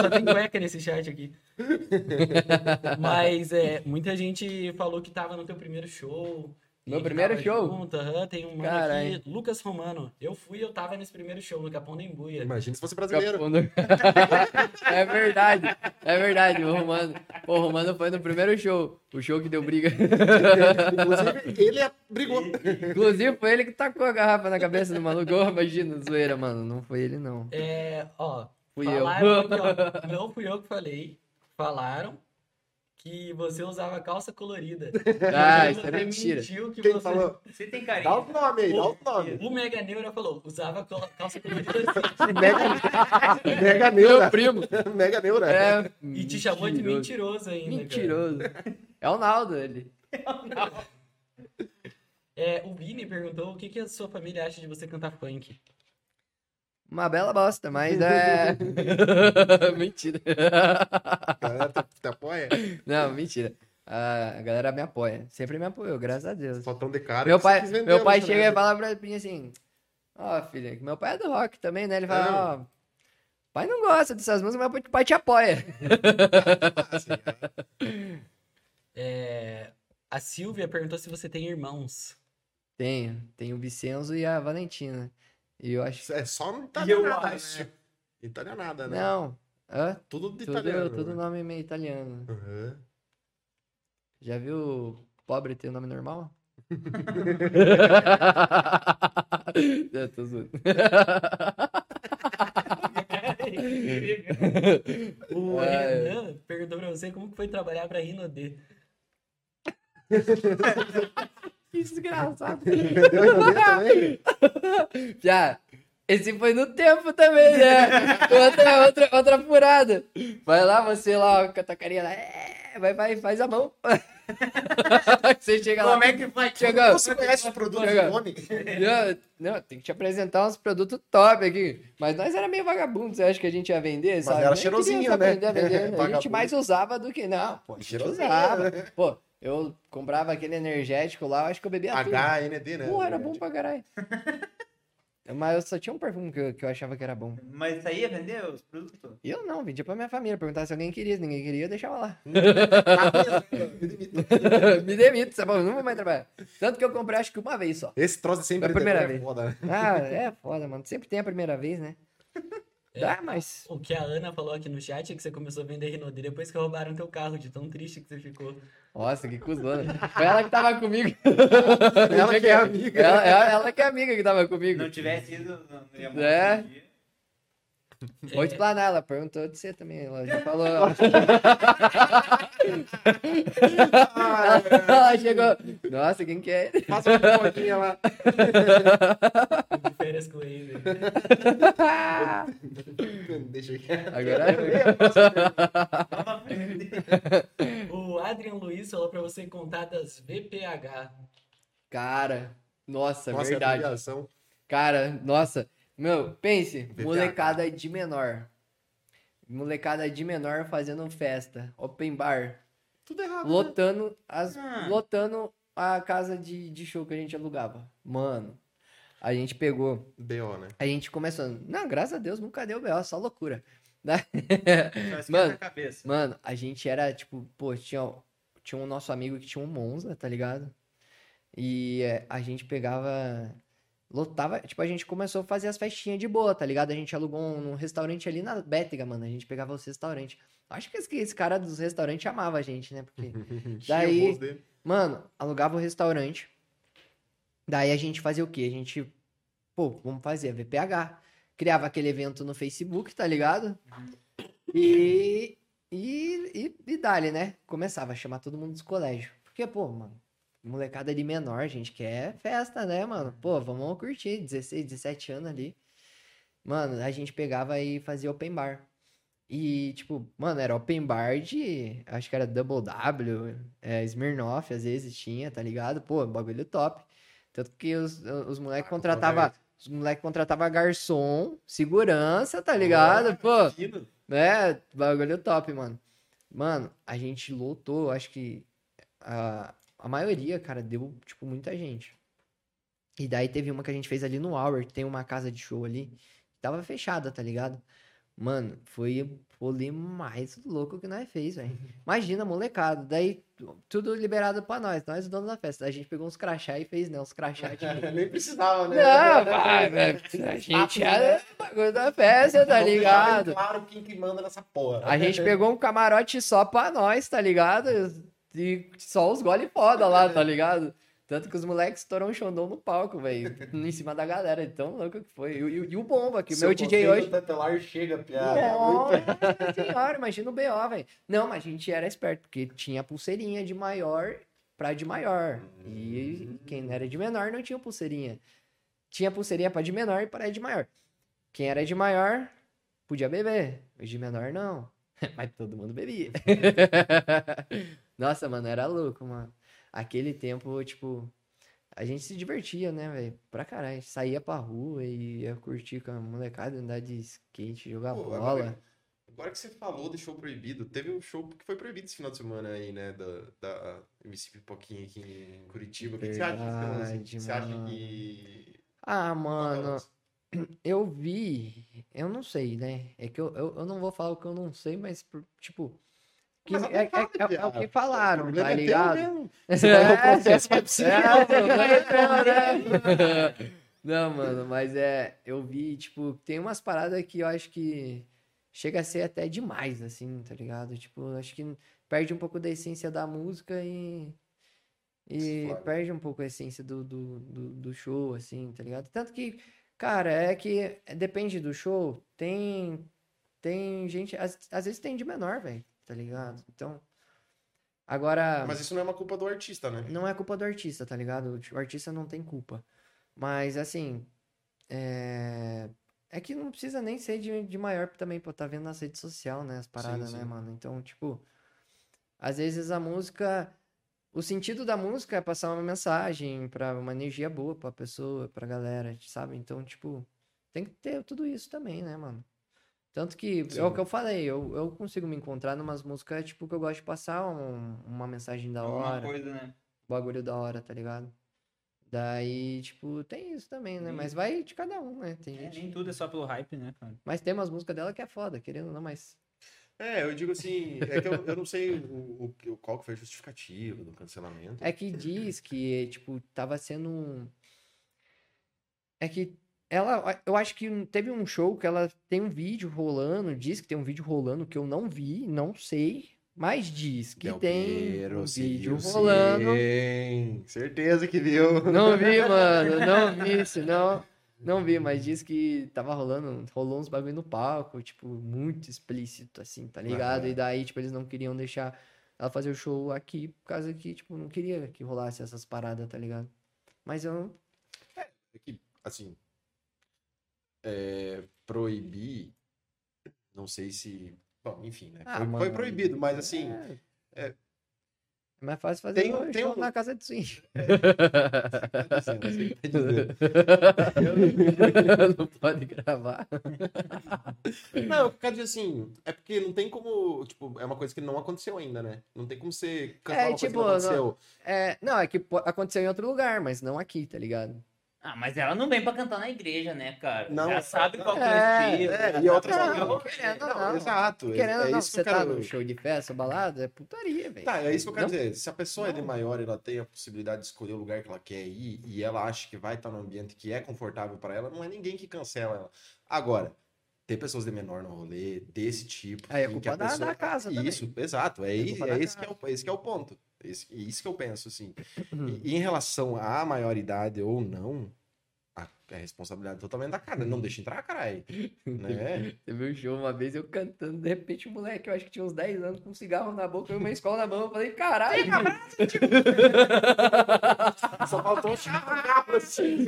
Só tem cueca nesse chat aqui. *laughs* Mas é, muita gente falou que tava no teu primeiro show, Meu primeiro show? Junto, aham, tem um mano Caralho. aqui, Lucas Romano. Eu fui eu tava nesse primeiro show no Capão da Embuia. Imagina se fosse brasileiro. Do- *laughs* é verdade, é verdade. O Romano, o Romano foi no primeiro show. O show que deu briga. Inclusive, ele é- brigou. Inclusive, foi ele que tacou a garrafa na cabeça do maluco. Imagina, zoeira, mano. Não foi ele, não. É, ó, Fui eu. aqui, ó, *laughs* não fui eu que falei. Falaram que você usava calça colorida. *laughs* Ah, isso é você mentira. mentiu que Quem você... falou? Você tem Dá carinho. o nome aí, dá o nome. O Mega Neura falou, usava calça colorida assim. *laughs* Mega, mega Meu neura. primo. *laughs* Mega neura. É, E te chamou de mentiroso ainda. cara. Mentiroso. É o Naldo, ele. É, o Vini perguntou o que, que a sua família acha de você cantar funk. Uma bela bosta, mas é. *laughs* *laughs* mentira. A galera te, te apoia. Não, mentira. A galera me apoia. Sempre me apoiou, graças a Deus. Só tão de cara. Meu pai, meu pai chega e fala pra mim assim: Ó, filha, que meu pai é do rock também, né? Ele fala: Ó, pai não gosta dessas músicas, mas o pai te apoia. É. *laughs* É, a Silvia perguntou se você tem irmãos. Tenho, tem o Vicenzo e a Valentina. E eu acho. É só no eu italianada, acho. né? Italianada, né? Não, hã? Tudo de Tudo, italiano. tudo né? nome meio italiano. Uhum. Já viu o pobre ter nome normal? Eu *laughs* tô zoando. O *laughs* É. Renan perguntou pra você como foi trabalhar pra Rinodê. *laughs* Que desgraçado. *laughs* Entendeu? Entendeu também? Já, esse foi no tempo também, né? Outra, outra, outra furada. Vai lá, você lá, com a tua carinha lá. É, vai, vai, faz a mão. *laughs* você chega lá. Como é que faz? Chega, Você conhece os produtos nome? Não, não, tem que te apresentar uns produtos top aqui. Mas nós era meio vagabundo, você acha que a gente ia vender? sabe? era cheirosinho, né? aprender a gente *laughs* mais usava do que. Não, pô, a gente Cheirosinho, usava. né? Pô, eu comprava aquele energético lá, eu acho que eu bebia tudo. HND, né? Pô, era bom pra caralho. *laughs* Mas eu só tinha um perfume que eu, que eu achava que era bom. Mas isso aí ia vender os produtos? Eu não, vendia pra minha família. Perguntava se alguém queria. Se ninguém queria, eu deixava lá. *laughs* Me demito, sabe? Não vou mais trabalhar. Tanto que eu comprei acho que uma vez só. Esse troço sempre Da primeira é vez. foda, né? Ah, é foda, mano. Sempre tem a primeira vez, né? Dá, mas. O que a Ana falou aqui no chat é que você começou a vender Rinodê depois que roubaram teu carro, de tão triste que você ficou. Nossa, que cuzona. Foi ela que tava comigo. Ela que é amiga. Ela, ela, ela que é amiga que tava comigo. Não tivesse ido, não ia É. *laughs* Vou explanar, ela perguntou de você também. Ela já falou. Ah, ela chegou. Nossa, quem que é? Passa uma fotinha lá. De férias com ele. *laughs* Deixa aqui. Agora. Frente. O Adrian Luiz falou pra você contar das VPH. Cara, nossa, Nossa, é verdade. Cara, nossa. Meu, pense, molecada de menor. Molecada de menor fazendo festa, open bar, Tudo errado. né? lotando as Ah. lotando a casa de, de show que a gente alugava. Mano, a gente pegou, BO, né? a gente começou, não, graças a Deus nunca deu B.O., só loucura. *laughs* Né? Mano. Mano, a gente era, tipo, pô, tinha, tinha um nosso amigo que tinha um Monza, tá ligado? E é, a gente pegava, lotava, tipo, a gente começou a fazer as festinhas de boa, tá ligado? A gente alugou um, um restaurante ali na Bétega, mano, a gente pegava os restaurantes. Acho que esse, esse cara dos restaurantes amava a gente, né? Porque, *laughs* Daí- mano, alugava o restaurante, daí a gente fazia o quê? A gente, pô, vamos fazer VPH. Criava aquele evento no Facebook, tá ligado? E, e, e, e dali, né? Começava a chamar todo mundo dos colégios. Porque, pô, mano, molecada de menor, gente quer festa, né, mano? Pô, vamos curtir, 16, 17 anos ali. Mano, a gente pegava e fazia open bar. E, tipo, mano, era open bar de. Acho que era Double W, é, Smirnoff, às vezes tinha, tá ligado? Pô, bagulho top. Tanto que os, os moleques Ah, contratavam. Os moleques contratavam garçom, segurança, tá ligado? Pô, Fino. é, bagulho top, mano. Mano, a gente lotou, acho que a maioria, cara, deu, tipo, muita gente. E daí teve uma que a gente fez ali no Hour, que tem uma casa de show ali, que tava fechada, tá ligado? Mano, foi o rolê mais louco que nós fez, velho. *laughs* Imagina, molecada. Daí, tudo liberado pra nós. Nós, donos da festa. A gente pegou uns crachá e fez, né? Uns crachá. *laughs* Nem precisava, né? Não, vai, velho. A gente era bagulho da festa, tá ligado? Claro quem que manda nessa porra. A gente pegou um camarote só pra nós, tá ligado? *laughs* E só os gole foda lá, tá ligado? Tanto que os moleques estouraram um xondão no palco, velho. Em cima da galera. Tão louco que foi. E, o- e o Bomba, que o meu DJ hoje. Tetelar chega, piada. Nossa senhora, imagina o BO, velho. Não, mas a gente era esperto, porque tinha pulseirinha de maior pra de maior. E quem era de menor não tinha pulseirinha. Tinha pulseirinha pra de menor e pra de maior. Quem era de maior podia beber. Os de menor não. *laughs* Mas todo mundo bebia. *laughs* Nossa, mano, era louco, mano. Aquele tempo, tipo, a gente se divertia, né, velho? Pra caralho. Saía pra rua e ia curtir com a molecada, andar de skate, jogar Pô, bola. agora, agora que você falou de show proibido, teve um show que foi proibido esse final de semana aí, né? Da, da MC Pipoquinha aqui em Curitiba. O que que você acha? Verdade, Você acha que. Ah, que mano, *clears throat* eu vi. Eu não sei, né? É que eu, eu, eu não vou falar o que eu não sei, mas, tipo. Que é, é- é- é o que falaram, O tá é ligado? *laughs* Você vai no processo, vai pro É? *laughs* Não, mano, mas é. Eu vi, tipo, tem umas paradas que eu acho que chega a ser até demais, assim, tá ligado? Tipo, acho que perde um pouco da essência da música e. E Claro. perde um pouco a essência do, do, do, do show, assim, tá ligado? Tanto que, cara, é que depende do show, tem. Tem gente. Às, às vezes tem de menor, velho, tá ligado? Então. Agora. Mas isso não é uma culpa do artista, né? Não é culpa do artista, tá ligado? O artista não tem culpa. Mas, assim, é... É que não precisa nem ser de, de maior também, pô, tá vendo nas redes sociais, né, as paradas, né, sim. mano? Então, tipo, às vezes a música... O sentido da música é passar uma mensagem pra uma energia boa pra pessoa, pra galera, sabe? Então, tipo, tem que ter tudo isso também, né, mano? Tanto que, é o Sim. que eu falei, eu, eu consigo me encontrar numas músicas, tipo, que eu gosto de passar um- uma mensagem da Alguma hora coisa, né? bagulho da hora, tá ligado? Daí, tipo, tem isso também, né? Mas vai de cada um, né? Tem É, gente. nem tudo é só pelo hype, né, cara? Mas tem umas músicas dela que é foda, querendo ou não, mas. É, eu digo assim, é que eu, eu não sei o, o, o- qual que foi a justificativa do cancelamento. É que diz que, tipo, tava sendo um. É que ela. Eu acho que teve um show que ela tem um vídeo rolando, diz que tem um vídeo rolando que eu não vi, não sei. Mas diz que Del tem Piero, um vídeo viu, rolando. sim. Certeza que viu. Não vi, *laughs* mano, não vi isso, não. Não vi, mas diz que tava rolando, rolou uns bagulho no palco, tipo, muito explícito, assim, tá ligado? Aham. E daí, tipo, eles não queriam deixar ela fazer o show aqui, por causa que, tipo, não queria que rolasse essas paradas, tá ligado? Mas eu. É que, assim, é, proibir, não sei se. Bom, enfim, né? Ah, Foi, mano, foi proibido, mas assim. É, é- é mais fácil fazer Tem um- tem um- na casa de tá dizendo, assim, tá dizendo. não pode gravar. Não, eu quero dizer assim, é porque não tem como. Tipo, é uma coisa que não aconteceu ainda, né? Não tem como cancelar É, tipo, não aconteceu. É, não, é que aconteceu em outro lugar, mas não aqui, tá ligado? Ah, mas ela não vem pra cantar na igreja, né, cara? Não, Já sabe qual que é o é, estilo. é, e outra sabe coisa, qual que é o- querendo ou Não, não. exato. é- Querendo é não, isso que você eu tá quero... no show de festa, balada, é putaria, velho. Tá, é isso que eu quero Não? dizer. Se a pessoa é de Não. maior e ela tem a possibilidade de escolher o lugar que ela quer ir e ela acha que vai estar num ambiente que é confortável para ela, não é ninguém que cancela ela. Agora, ter pessoas de menor no rolê, desse tipo. Aí é em que culpa a da- pessoa- da casa também. Isso, exato. É, É culpa é esse, que é o, esse que é o ponto. Esse, isso que eu penso, assim. Uhum. E, e em relação à maioridade ou não, a, a responsabilidade é totalmente da casa. Não deixa entrar, caralho. *laughs* Né? Teve um show uma vez eu cantando, de repente o moleque, eu acho que tinha uns 10 anos, com um cigarro na boca e uma escola na mão. Eu falei, caralho. *laughs* Só faltou chamar o carro assim.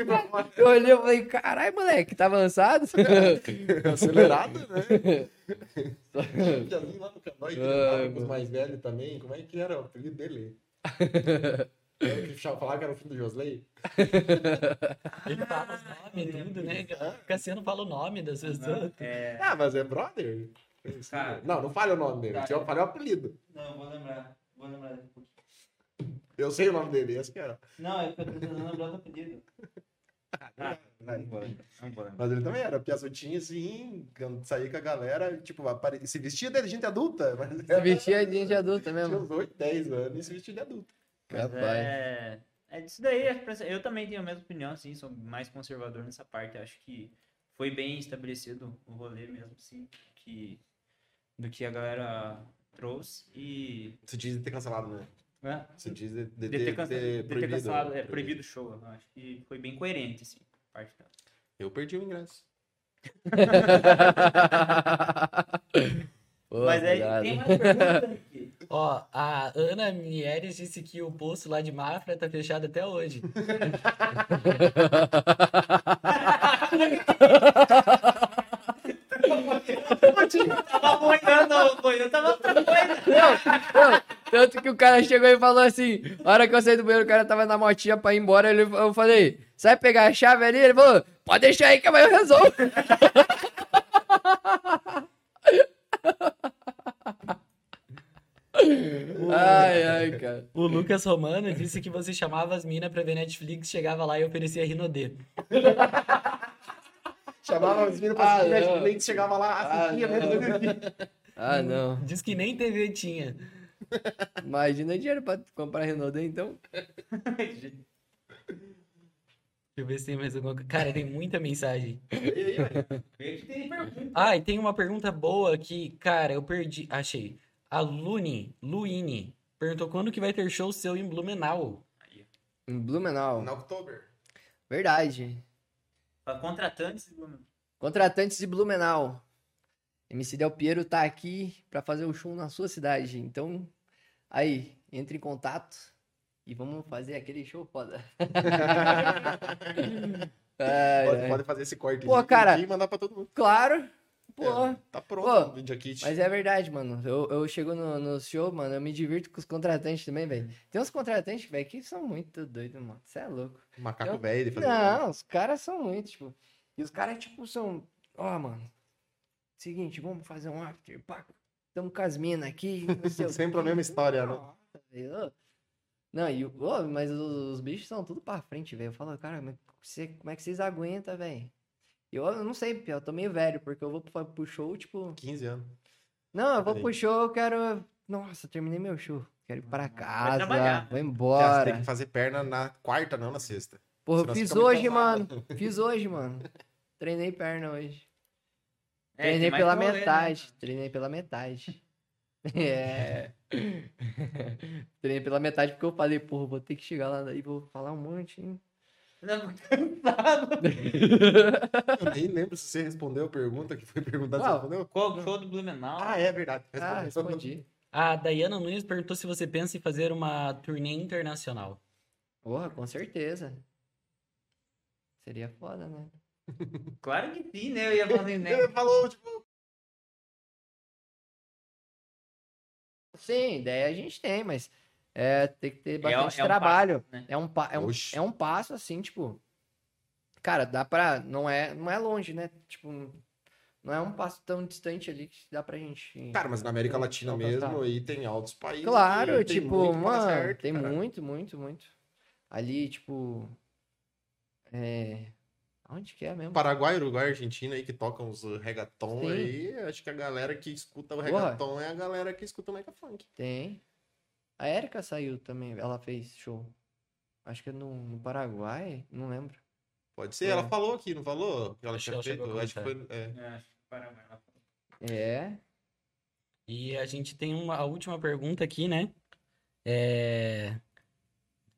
Eu olhei e falei, caralho, moleque, tá avançado? Acelerado, né? Já vi lá no canal com os mais velhos também. Como é que era o apelido dele? *laughs* É, que falava que era o filho do Josley? *laughs* Ele fala os nomes e tudo, né? O Cassiano fala o nome das pessoas. É. Ah, mas é brother? Cara. Não, não fale o nome dele. Cara. Eu falei o apelido. Não, vou lembrar. Vou lembrar daqui a pouquinho. Eu sei o nome dele, esse que era. Não, é eu tô tentando lembrar do apelido. Mas ele também era piaçotinho assim, quando saía com a galera, tipo, apare- se vestia de gente adulta. Mas Se vestia de gente adulta Tinha mesmo. uns 8, 10 anos e se vestia de adulto. É, é disso daí. que Eu também tenho a mesma opinião, assim, sou mais conservador nessa parte. Acho que foi bem estabelecido o rolê mesmo, assim, que, do que a galera trouxe. E. Você diz de ter cancelado, né? né, Você diz de, de, de ter, ter proibido, cancelado, é, proibido. o show. Eu acho que foi bem coerente, assim, a parte dela. Eu perdi o ingresso. *laughs* *laughs* Mas aí tem mais perguntas aqui. Ó, a Ana Mieres disse que o posto lá de Mafra tá fechado até hoje. eu tanto que o cara chegou e falou assim, a hora que eu saí do banheiro, o cara tava na motinha pra ir embora, ele, eu falei, sai pegar a chave ali? Ele falou, pode deixar aí que amanhã eu resolvo. Ai, ai, cara. O Lucas Romano disse que você chamava as minas pra ver Netflix, chegava lá e oferecia Rinodê. *laughs* Chamava os meninos pra Ah, assistir não. Netflix, chegava lá, assistia Ah, mesmo. Ah, não. Diz que nem TV tinha. Imagina dinheiro pra comprar Renault, então. Deixa eu ver se tem mais alguma coisa. Cara, tem muita mensagem. Ah, e tem uma pergunta boa que, cara, eu perdi. Achei. A Luni, Luine, perguntou quando que vai ter show seu em Blumenau. Em Blumenau. No October. Verdade. Pra contratantes, Bruno. Contratantes de Blumenau. MC Del Piero tá aqui pra fazer o show na sua cidade. Então, aí, entre em contato e vamos fazer aquele show foda. *laughs* *laughs* Ai, Pode, ai. pode fazer esse corte Pô, aqui cara. e mandar pra todo mundo. Claro. Pô. É, tá pronto o Media Kit. Mas é verdade, mano. Eu, eu chego no, no show, mano, eu me divirto com os contratantes também, velho. Tem uns contratantes, velho, que são muito doidos, mano. Você é louco. Macaco eu- velho de fazer. Não, os caras são muito, tipo. E os caras, tipo, são. Ó, mano. Seguinte, vamos fazer um after. Pá, tamo com as minas aqui. Não *laughs* Sempre a mesma história, né? Nossa, velho, ô. Não, e, o- ô, mas os, os bichos são tudo pra frente, velho. Eu falo, cara, mas você- como é que vocês aguentam, velho? Eu, eu não sei, eu tô meio velho, porque eu vou pro, pro show, tipo. 15 anos. Não, eu vou Aí. pro show, eu quero. Nossa, terminei meu show. Quero ir pra casa. trabalhar. Vou Você embora. tem que fazer perna na quarta, não na sexta. Porra, eu senão você fiz hoje, mano. *laughs* Fiz hoje, mano. Treinei perna hoje. É, Treinei pela rolê, né? metade. Treinei pela metade. *laughs* É. *laughs* Treinei pela metade porque eu falei, porra, vou ter que chegar lá e vou falar um monte, hein? Não, cansado. Eu nem lembro se você respondeu a pergunta que foi perguntada. Você Uau. respondeu? Qual o show do Blumenau? Ah, é verdade. Ah, Respondeu. respondi. A Dayana Nunes perguntou se você pensa em fazer uma turnê internacional. Porra, com certeza. Seria foda, né? *laughs* Claro que sim, né? Eu ia falar assim, né? Ele falou, tipo, Sim, ideia a gente tem, mas é, tem que ter É, bastante é um trabalho. passo, né? É um, pa- é, um, Oxi. é um passo assim, tipo. Cara, dá pra. Não é, não é longe, né? Tipo, não é um passo tão distante ali que dá pra gente. Cara, mas na América Latina mesmo, aí tem altos países. Claro, tipo, mano, certo, tem cara. muito, muito, muito. Ali, tipo. É. Onde que é mesmo? Paraguai, Uruguai, Argentina aí que tocam os uh, reggaeton Sim. aí, acho que a galera que escuta o Porra. reggaeton é a galera que escuta o mega funk. Tem. A Erika saiu também, ela fez show. Acho que é no, no Paraguai, não lembro. Pode ser, É. ela falou aqui, não falou? Que ela Acho que tinha ela chegou feito, acho que foi, é. É, acho que Paraguai lá. É. E a gente tem uma, a última pergunta aqui, né? É...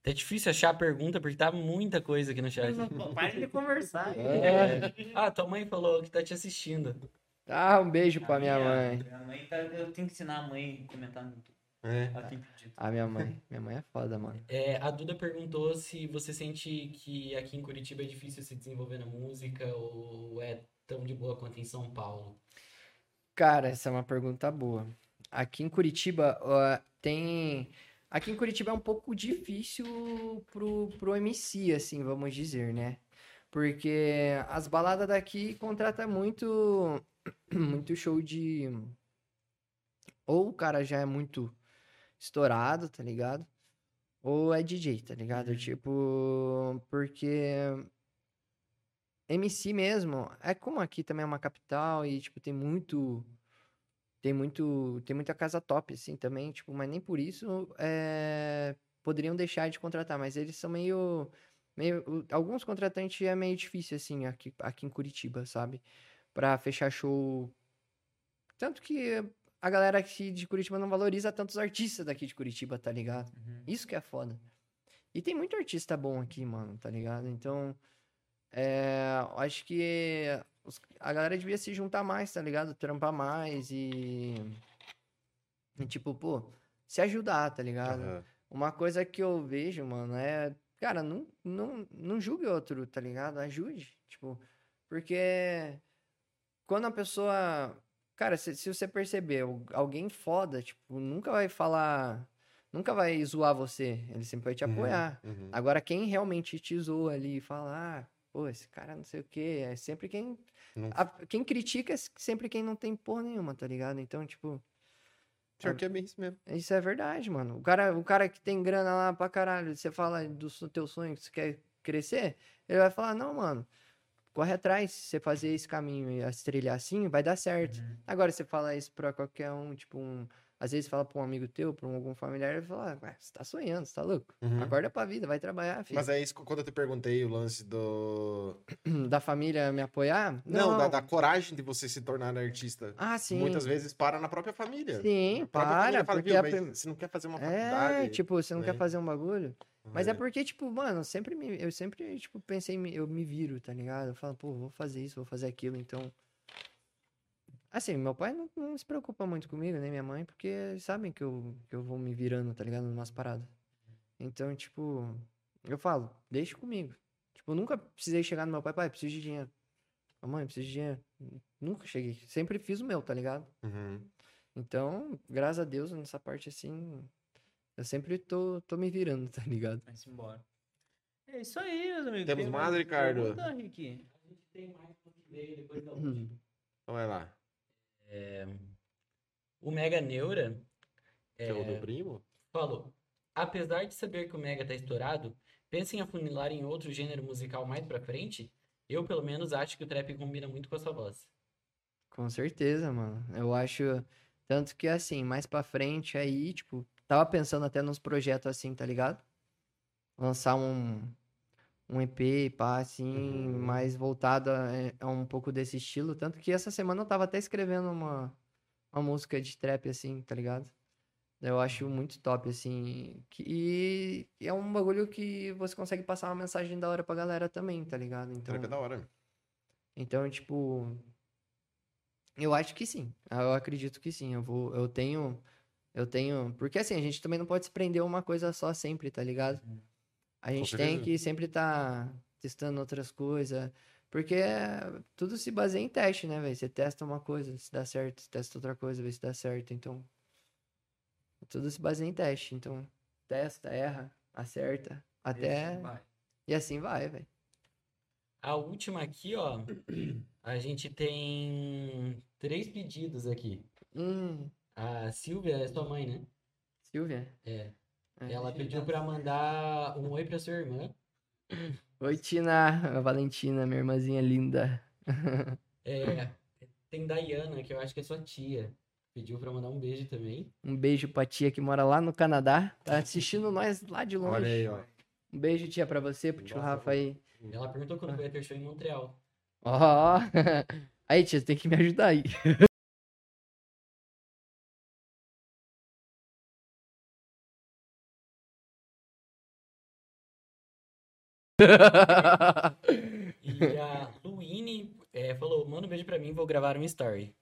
Tá difícil achar a pergunta porque tá muita coisa aqui no chat. Para de conversar. É. Ah, tua mãe falou que tá te assistindo. Ah, um beijo A pra minha mãe. Minha mãe tá, eu tenho que ensinar a mãe a comentar no YouTube. É. Ah, minha mãe. Minha mãe é foda, mano. É, a Duda perguntou se você sente que aqui em Curitiba é difícil se desenvolver na música ou é tão de boa quanto em São Paulo. Cara, essa é uma pergunta boa. Aqui em Curitiba, ó, tem. Aqui em Curitiba é um pouco difícil pro, pro MC, assim, vamos dizer, né? Porque as baladas daqui contratam muito, *clears throat* muito show de. Ou o cara já é muito estourado, tá ligado? Ou é DJ, tá ligado? Tipo, porque MC mesmo, é como aqui também é uma capital e, tipo, tem muito. Tem muito. Tem muita casa top, assim, também, tipo, mas nem por isso é, poderiam deixar de contratar, mas eles são meio. meio alguns contratantes é meio difícil, assim, aqui, aqui em Curitiba, sabe? Pra fechar show. Tanto que a galera aqui de Curitiba não valoriza tanto os artistas daqui de Curitiba, tá ligado? Uhum. Isso que é foda. E tem muito artista bom aqui, mano, tá ligado? Então, é, acho que os- a galera devia se juntar mais, tá ligado? Trampar mais e, e tipo, pô, se ajudar, tá ligado? Aham. Uma coisa que eu vejo, mano, é, cara, não, não, não julgue outro, tá ligado? Ajude, tipo, porque quando a pessoa, cara, se, se você perceber, al- alguém foda, tipo, nunca vai falar, nunca vai zoar você, ele sempre vai te Uhum, apoiar. uhum. Agora, quem realmente te zoa ali e fala, ah, pô, esse cara não sei o quê, é sempre quem. Não- a- quem critica é sempre quem não tem porra nenhuma, tá ligado? Então, tipo, Pior que é bem isso mesmo. isso é verdade, mano. O cara, o cara que tem grana lá pra caralho, você fala do teu sonho que você quer crescer, ele vai falar, não, mano, corre atrás, se você fazer esse caminho e se trilhar assim, vai dar certo. Uhum. Agora, você fala isso pra qualquer um, tipo, um. Às vezes fala pra um amigo teu, pra um- algum familiar, ele fala, ué, você tá sonhando, você tá louco? Uhum. Acorda pra vida, vai trabalhar, filho. Mas é isso, quando eu te perguntei o lance do. *clears throat* Da família me apoiar? Não, da, da coragem de você se tornar artista. Ah, sim. Muitas vezes para na própria família. Sim, própria família para, fala, porque "Viu, a mas prim- você não quer fazer uma faculdade. É, tipo, você não né? quer fazer um bagulho. Mas é É. porque, tipo, mano, sempre me, eu sempre, tipo, pensei, eu me viro, tá ligado? Eu falo, pô, vou fazer isso, vou fazer aquilo, então. Assim, meu pai não, não se preocupa muito comigo, nem minha mãe, porque eles sabem que eu, que eu vou me virando, tá ligado? Numas paradas. Então, tipo, eu falo, deixa comigo. Tipo, eu nunca precisei chegar no meu pai, pai, preciso de dinheiro. Mamãe, preciso de dinheiro. Nunca cheguei. Sempre fiz o meu, tá ligado? Uhum. Então, graças a Deus, nessa parte assim, eu sempre tô, tô me virando, tá ligado? Vai-se embora. É isso aí, meus amigos. Temos Tem mais, Ricardo? pergunta, Rick? A gente tem mais um que veio depois da Uhum. última. Então vai lá. O Mega Neura Que é o é, do primo? falou: Apesar de saber que o Mega tá estourado, pensa em afunilar em outro gênero musical mais pra frente? Eu, pelo menos, acho que o trap combina muito com a sua voz. Com certeza, mano. Eu acho. Tanto que assim, mais pra frente aí, tipo, tava pensando até nos projetos assim, tá ligado? Lançar um, um EP, pá, assim, Uhum. mais voltado a, a um pouco desse estilo. Tanto que essa semana eu tava até escrevendo uma, uma música de trap, assim, tá ligado? Eu acho muito top, assim. que- E é um bagulho que você consegue passar uma mensagem da hora pra galera também, tá ligado? Então, Trap é da hora. então, tipo, eu acho que sim. Eu acredito que sim. Eu vou, eu tenho, eu tenho, porque assim, a gente também não pode se prender a uma coisa só sempre, tá ligado? A gente tem que sempre estar testando outras coisas, porque tudo se baseia em teste, né, velho? Você testa uma coisa, se dá certo, você testa outra coisa, vê se dá certo, então tudo se baseia em teste. Então, testa, erra, acerta, até Vai. e assim vai, velho. A última aqui, ó. A gente tem três pedidos aqui. Hum, A Silvia é sua mãe, né? Silvia. É. É. Ela pediu pra mandar um oi pra sua irmã. *laughs* Oi, Tina, a Valentina, minha irmãzinha linda. *laughs* É, tem Dayana, que eu acho que é sua tia. Pediu pra mandar um beijo também. Um beijo pra tia que mora lá no Canadá. Tá assistindo nós lá de longe. Olha aí, ó. Um beijo, tia, pra você, pro tio Nossa, Rafa aí. Ela perguntou quando vai ter show em Montreal. Ó. *laughs* Aí, tia, tem que me ajudar aí. E a Luine é, falou: manda um beijo pra mim, vou gravar um story.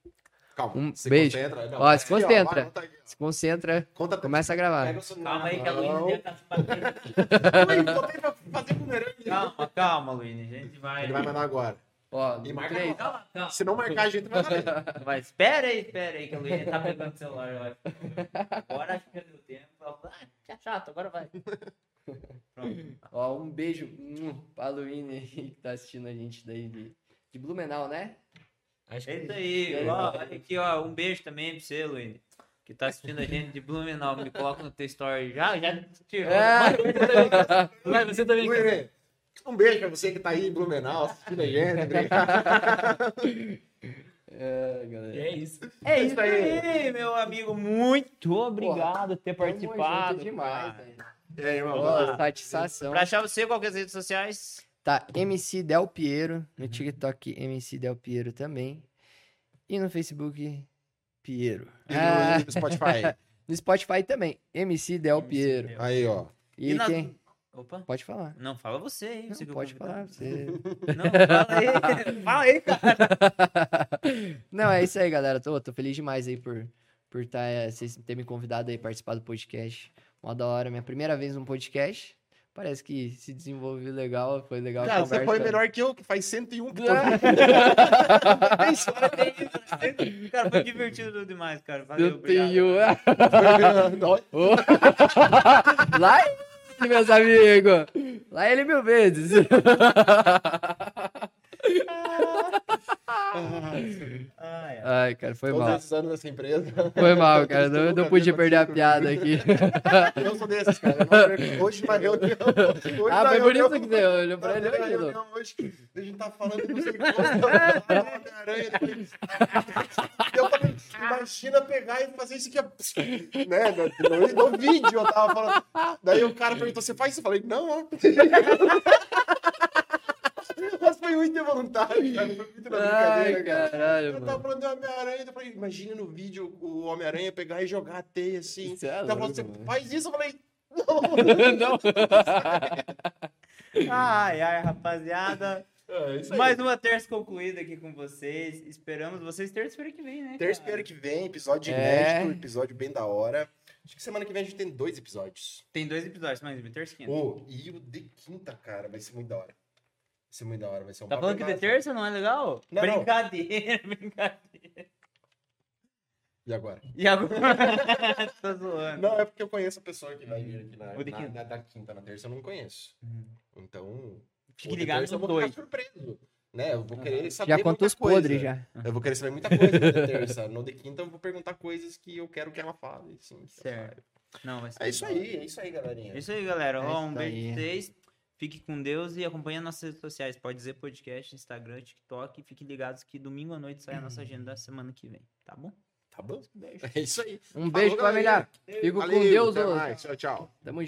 Calma, Um se beijo. concentra. Não, Ó, se aqui, ó, concentra. vai, anota aqui, ó. Se concentra, Conta começa a gravar. Calma aí que a Luísa mão. já tá se batendo. Ui, botei pra fazer bumerangue. Calma, calma, Luísa. A gente vai. Ele vai mandar agora. Ó, E marca três. Calma, calma. Se não marcar, a gente vai. *laughs* Vai, espera aí, espera aí, que a Luísa tá pegando o celular. Vai. *laughs* Agora acho que já deu tempo. Ah, tá chato, agora vai. *laughs* Pronto. Ó, um beijo hum, pra Luíne aí que tá assistindo a gente daí de, de Blumenau, né? Acho É isso aí. É. Ó, olha aqui, ó. Um beijo também pra você, Luísa. Que tá assistindo a gente de Blumenau. Me coloca no teu story. Já, já tirou. É. Vai, você também. Ui, Um beijo pra você que tá aí em Blumenau, assistindo a gente. Obrigado. *laughs* É, galera. É isso. É isso isso aí. aí, meu amigo. Muito obrigado por ter participado. demais, cara. velho. E aí, irmão? Satisfação. Pra achar você, qual que é as redes sociais? Tá, MC Del Piero. No TikTok, MC Del Piero também. E no Facebook, Piero. E Ah, no Spotify. *laughs* no Spotify também, MC Del Piero. Aí, ó. E, E na- quem? Opa. Pode falar. Não, fala você aí. Não, você que é o pode falar, você. Não, fala aí. *laughs* fala aí, cara. *laughs* Não, é isso aí, galera. Tô, tô feliz demais aí por, por tá, é, vocês terem me convidado aí a participar do podcast. Mó da hora. Minha primeira vez num podcast. Parece que se desenvolveu legal, foi legal a Cara, você foi melhor que eu, que faz 101 que *laughs* Cara, foi divertido demais, cara. Valeu, Eu obrigado. tenho... *laughs* Ô. Lá ele, meus amigos. Lá ele mil vezes. *laughs* Ai, ai. Ai, cara, foi Todos mal. esses anos nessa empresa. Foi mal, cara. Não, não podia perder a piada aqui. *laughs* Eu sou desses, cara. Hoje na reunião. Hoje Ah, foi por isso que você olhou pra ele hoje, Lu. reunião hoje, a gente tá falando não sei o que. Homem-Aranha. Eu falei, imagina pegar e fazer isso aqui. ó. Né? No, no, no vídeo eu tava falando. Daí o cara perguntou, você faz isso? Eu falei, não, ó. *laughs* Mas foi muito involuntário, cara. Foi muito na Ai, brincadeira, cara. caralho, Eu tava mano. falando de Homem-Aranha, eu falei, imagina no vídeo o Homem-Aranha pegar e jogar a teia assim. Isso é Então louco, você mano. faz isso, eu falei, *laughs* Não. *laughs* Ai, ai, rapaziada. é isso aí. Mais uma terça concluída aqui com vocês. Esperamos vocês terça-feira que vem, né? Terça-feira que vem, episódio É. inédito, episódio bem da hora. Acho que semana que vem a gente tem dois episódios. Tem dois episódios, mas terça e quinta. Ô, e o de quinta, cara, vai ser muito da hora. Vai ser muito da hora, vai ser um Tá papo falando que de terça não é legal? Não, não. brincadeira, *laughs* brincadeira. E agora? E agora? *laughs* Tô zoando. Não, é porque eu conheço a pessoa que vai vir aqui na, O de na- quinta. na- da quinta na terça, eu não conheço. Uhum. Então, Fique o de ligado terça eu nos vou ficar surpreso. Né? Eu vou querer saber Já muita contou os coisa. podres, já. Eu vou querer saber muita coisa no de *laughs* terça. No de quinta eu vou perguntar coisas que eu quero que ela fale. Sim, que Certo. Não, vai ser É isso legal. aí, é isso aí, galerinha. É isso aí, galera. É Ó, um isso beijo pra vocês. Fique com Deus e acompanhe nossas redes sociais. Pode dizer podcast, Instagram, TikTok. Fiquem ligados que domingo à noite sai a nossa agenda da semana que vem. Tá bom? Tá bom? É isso aí. Um beijo, Falou, galerinha. família. Fico com Valeu, Deus, até mais. Tchau, tchau. Tamo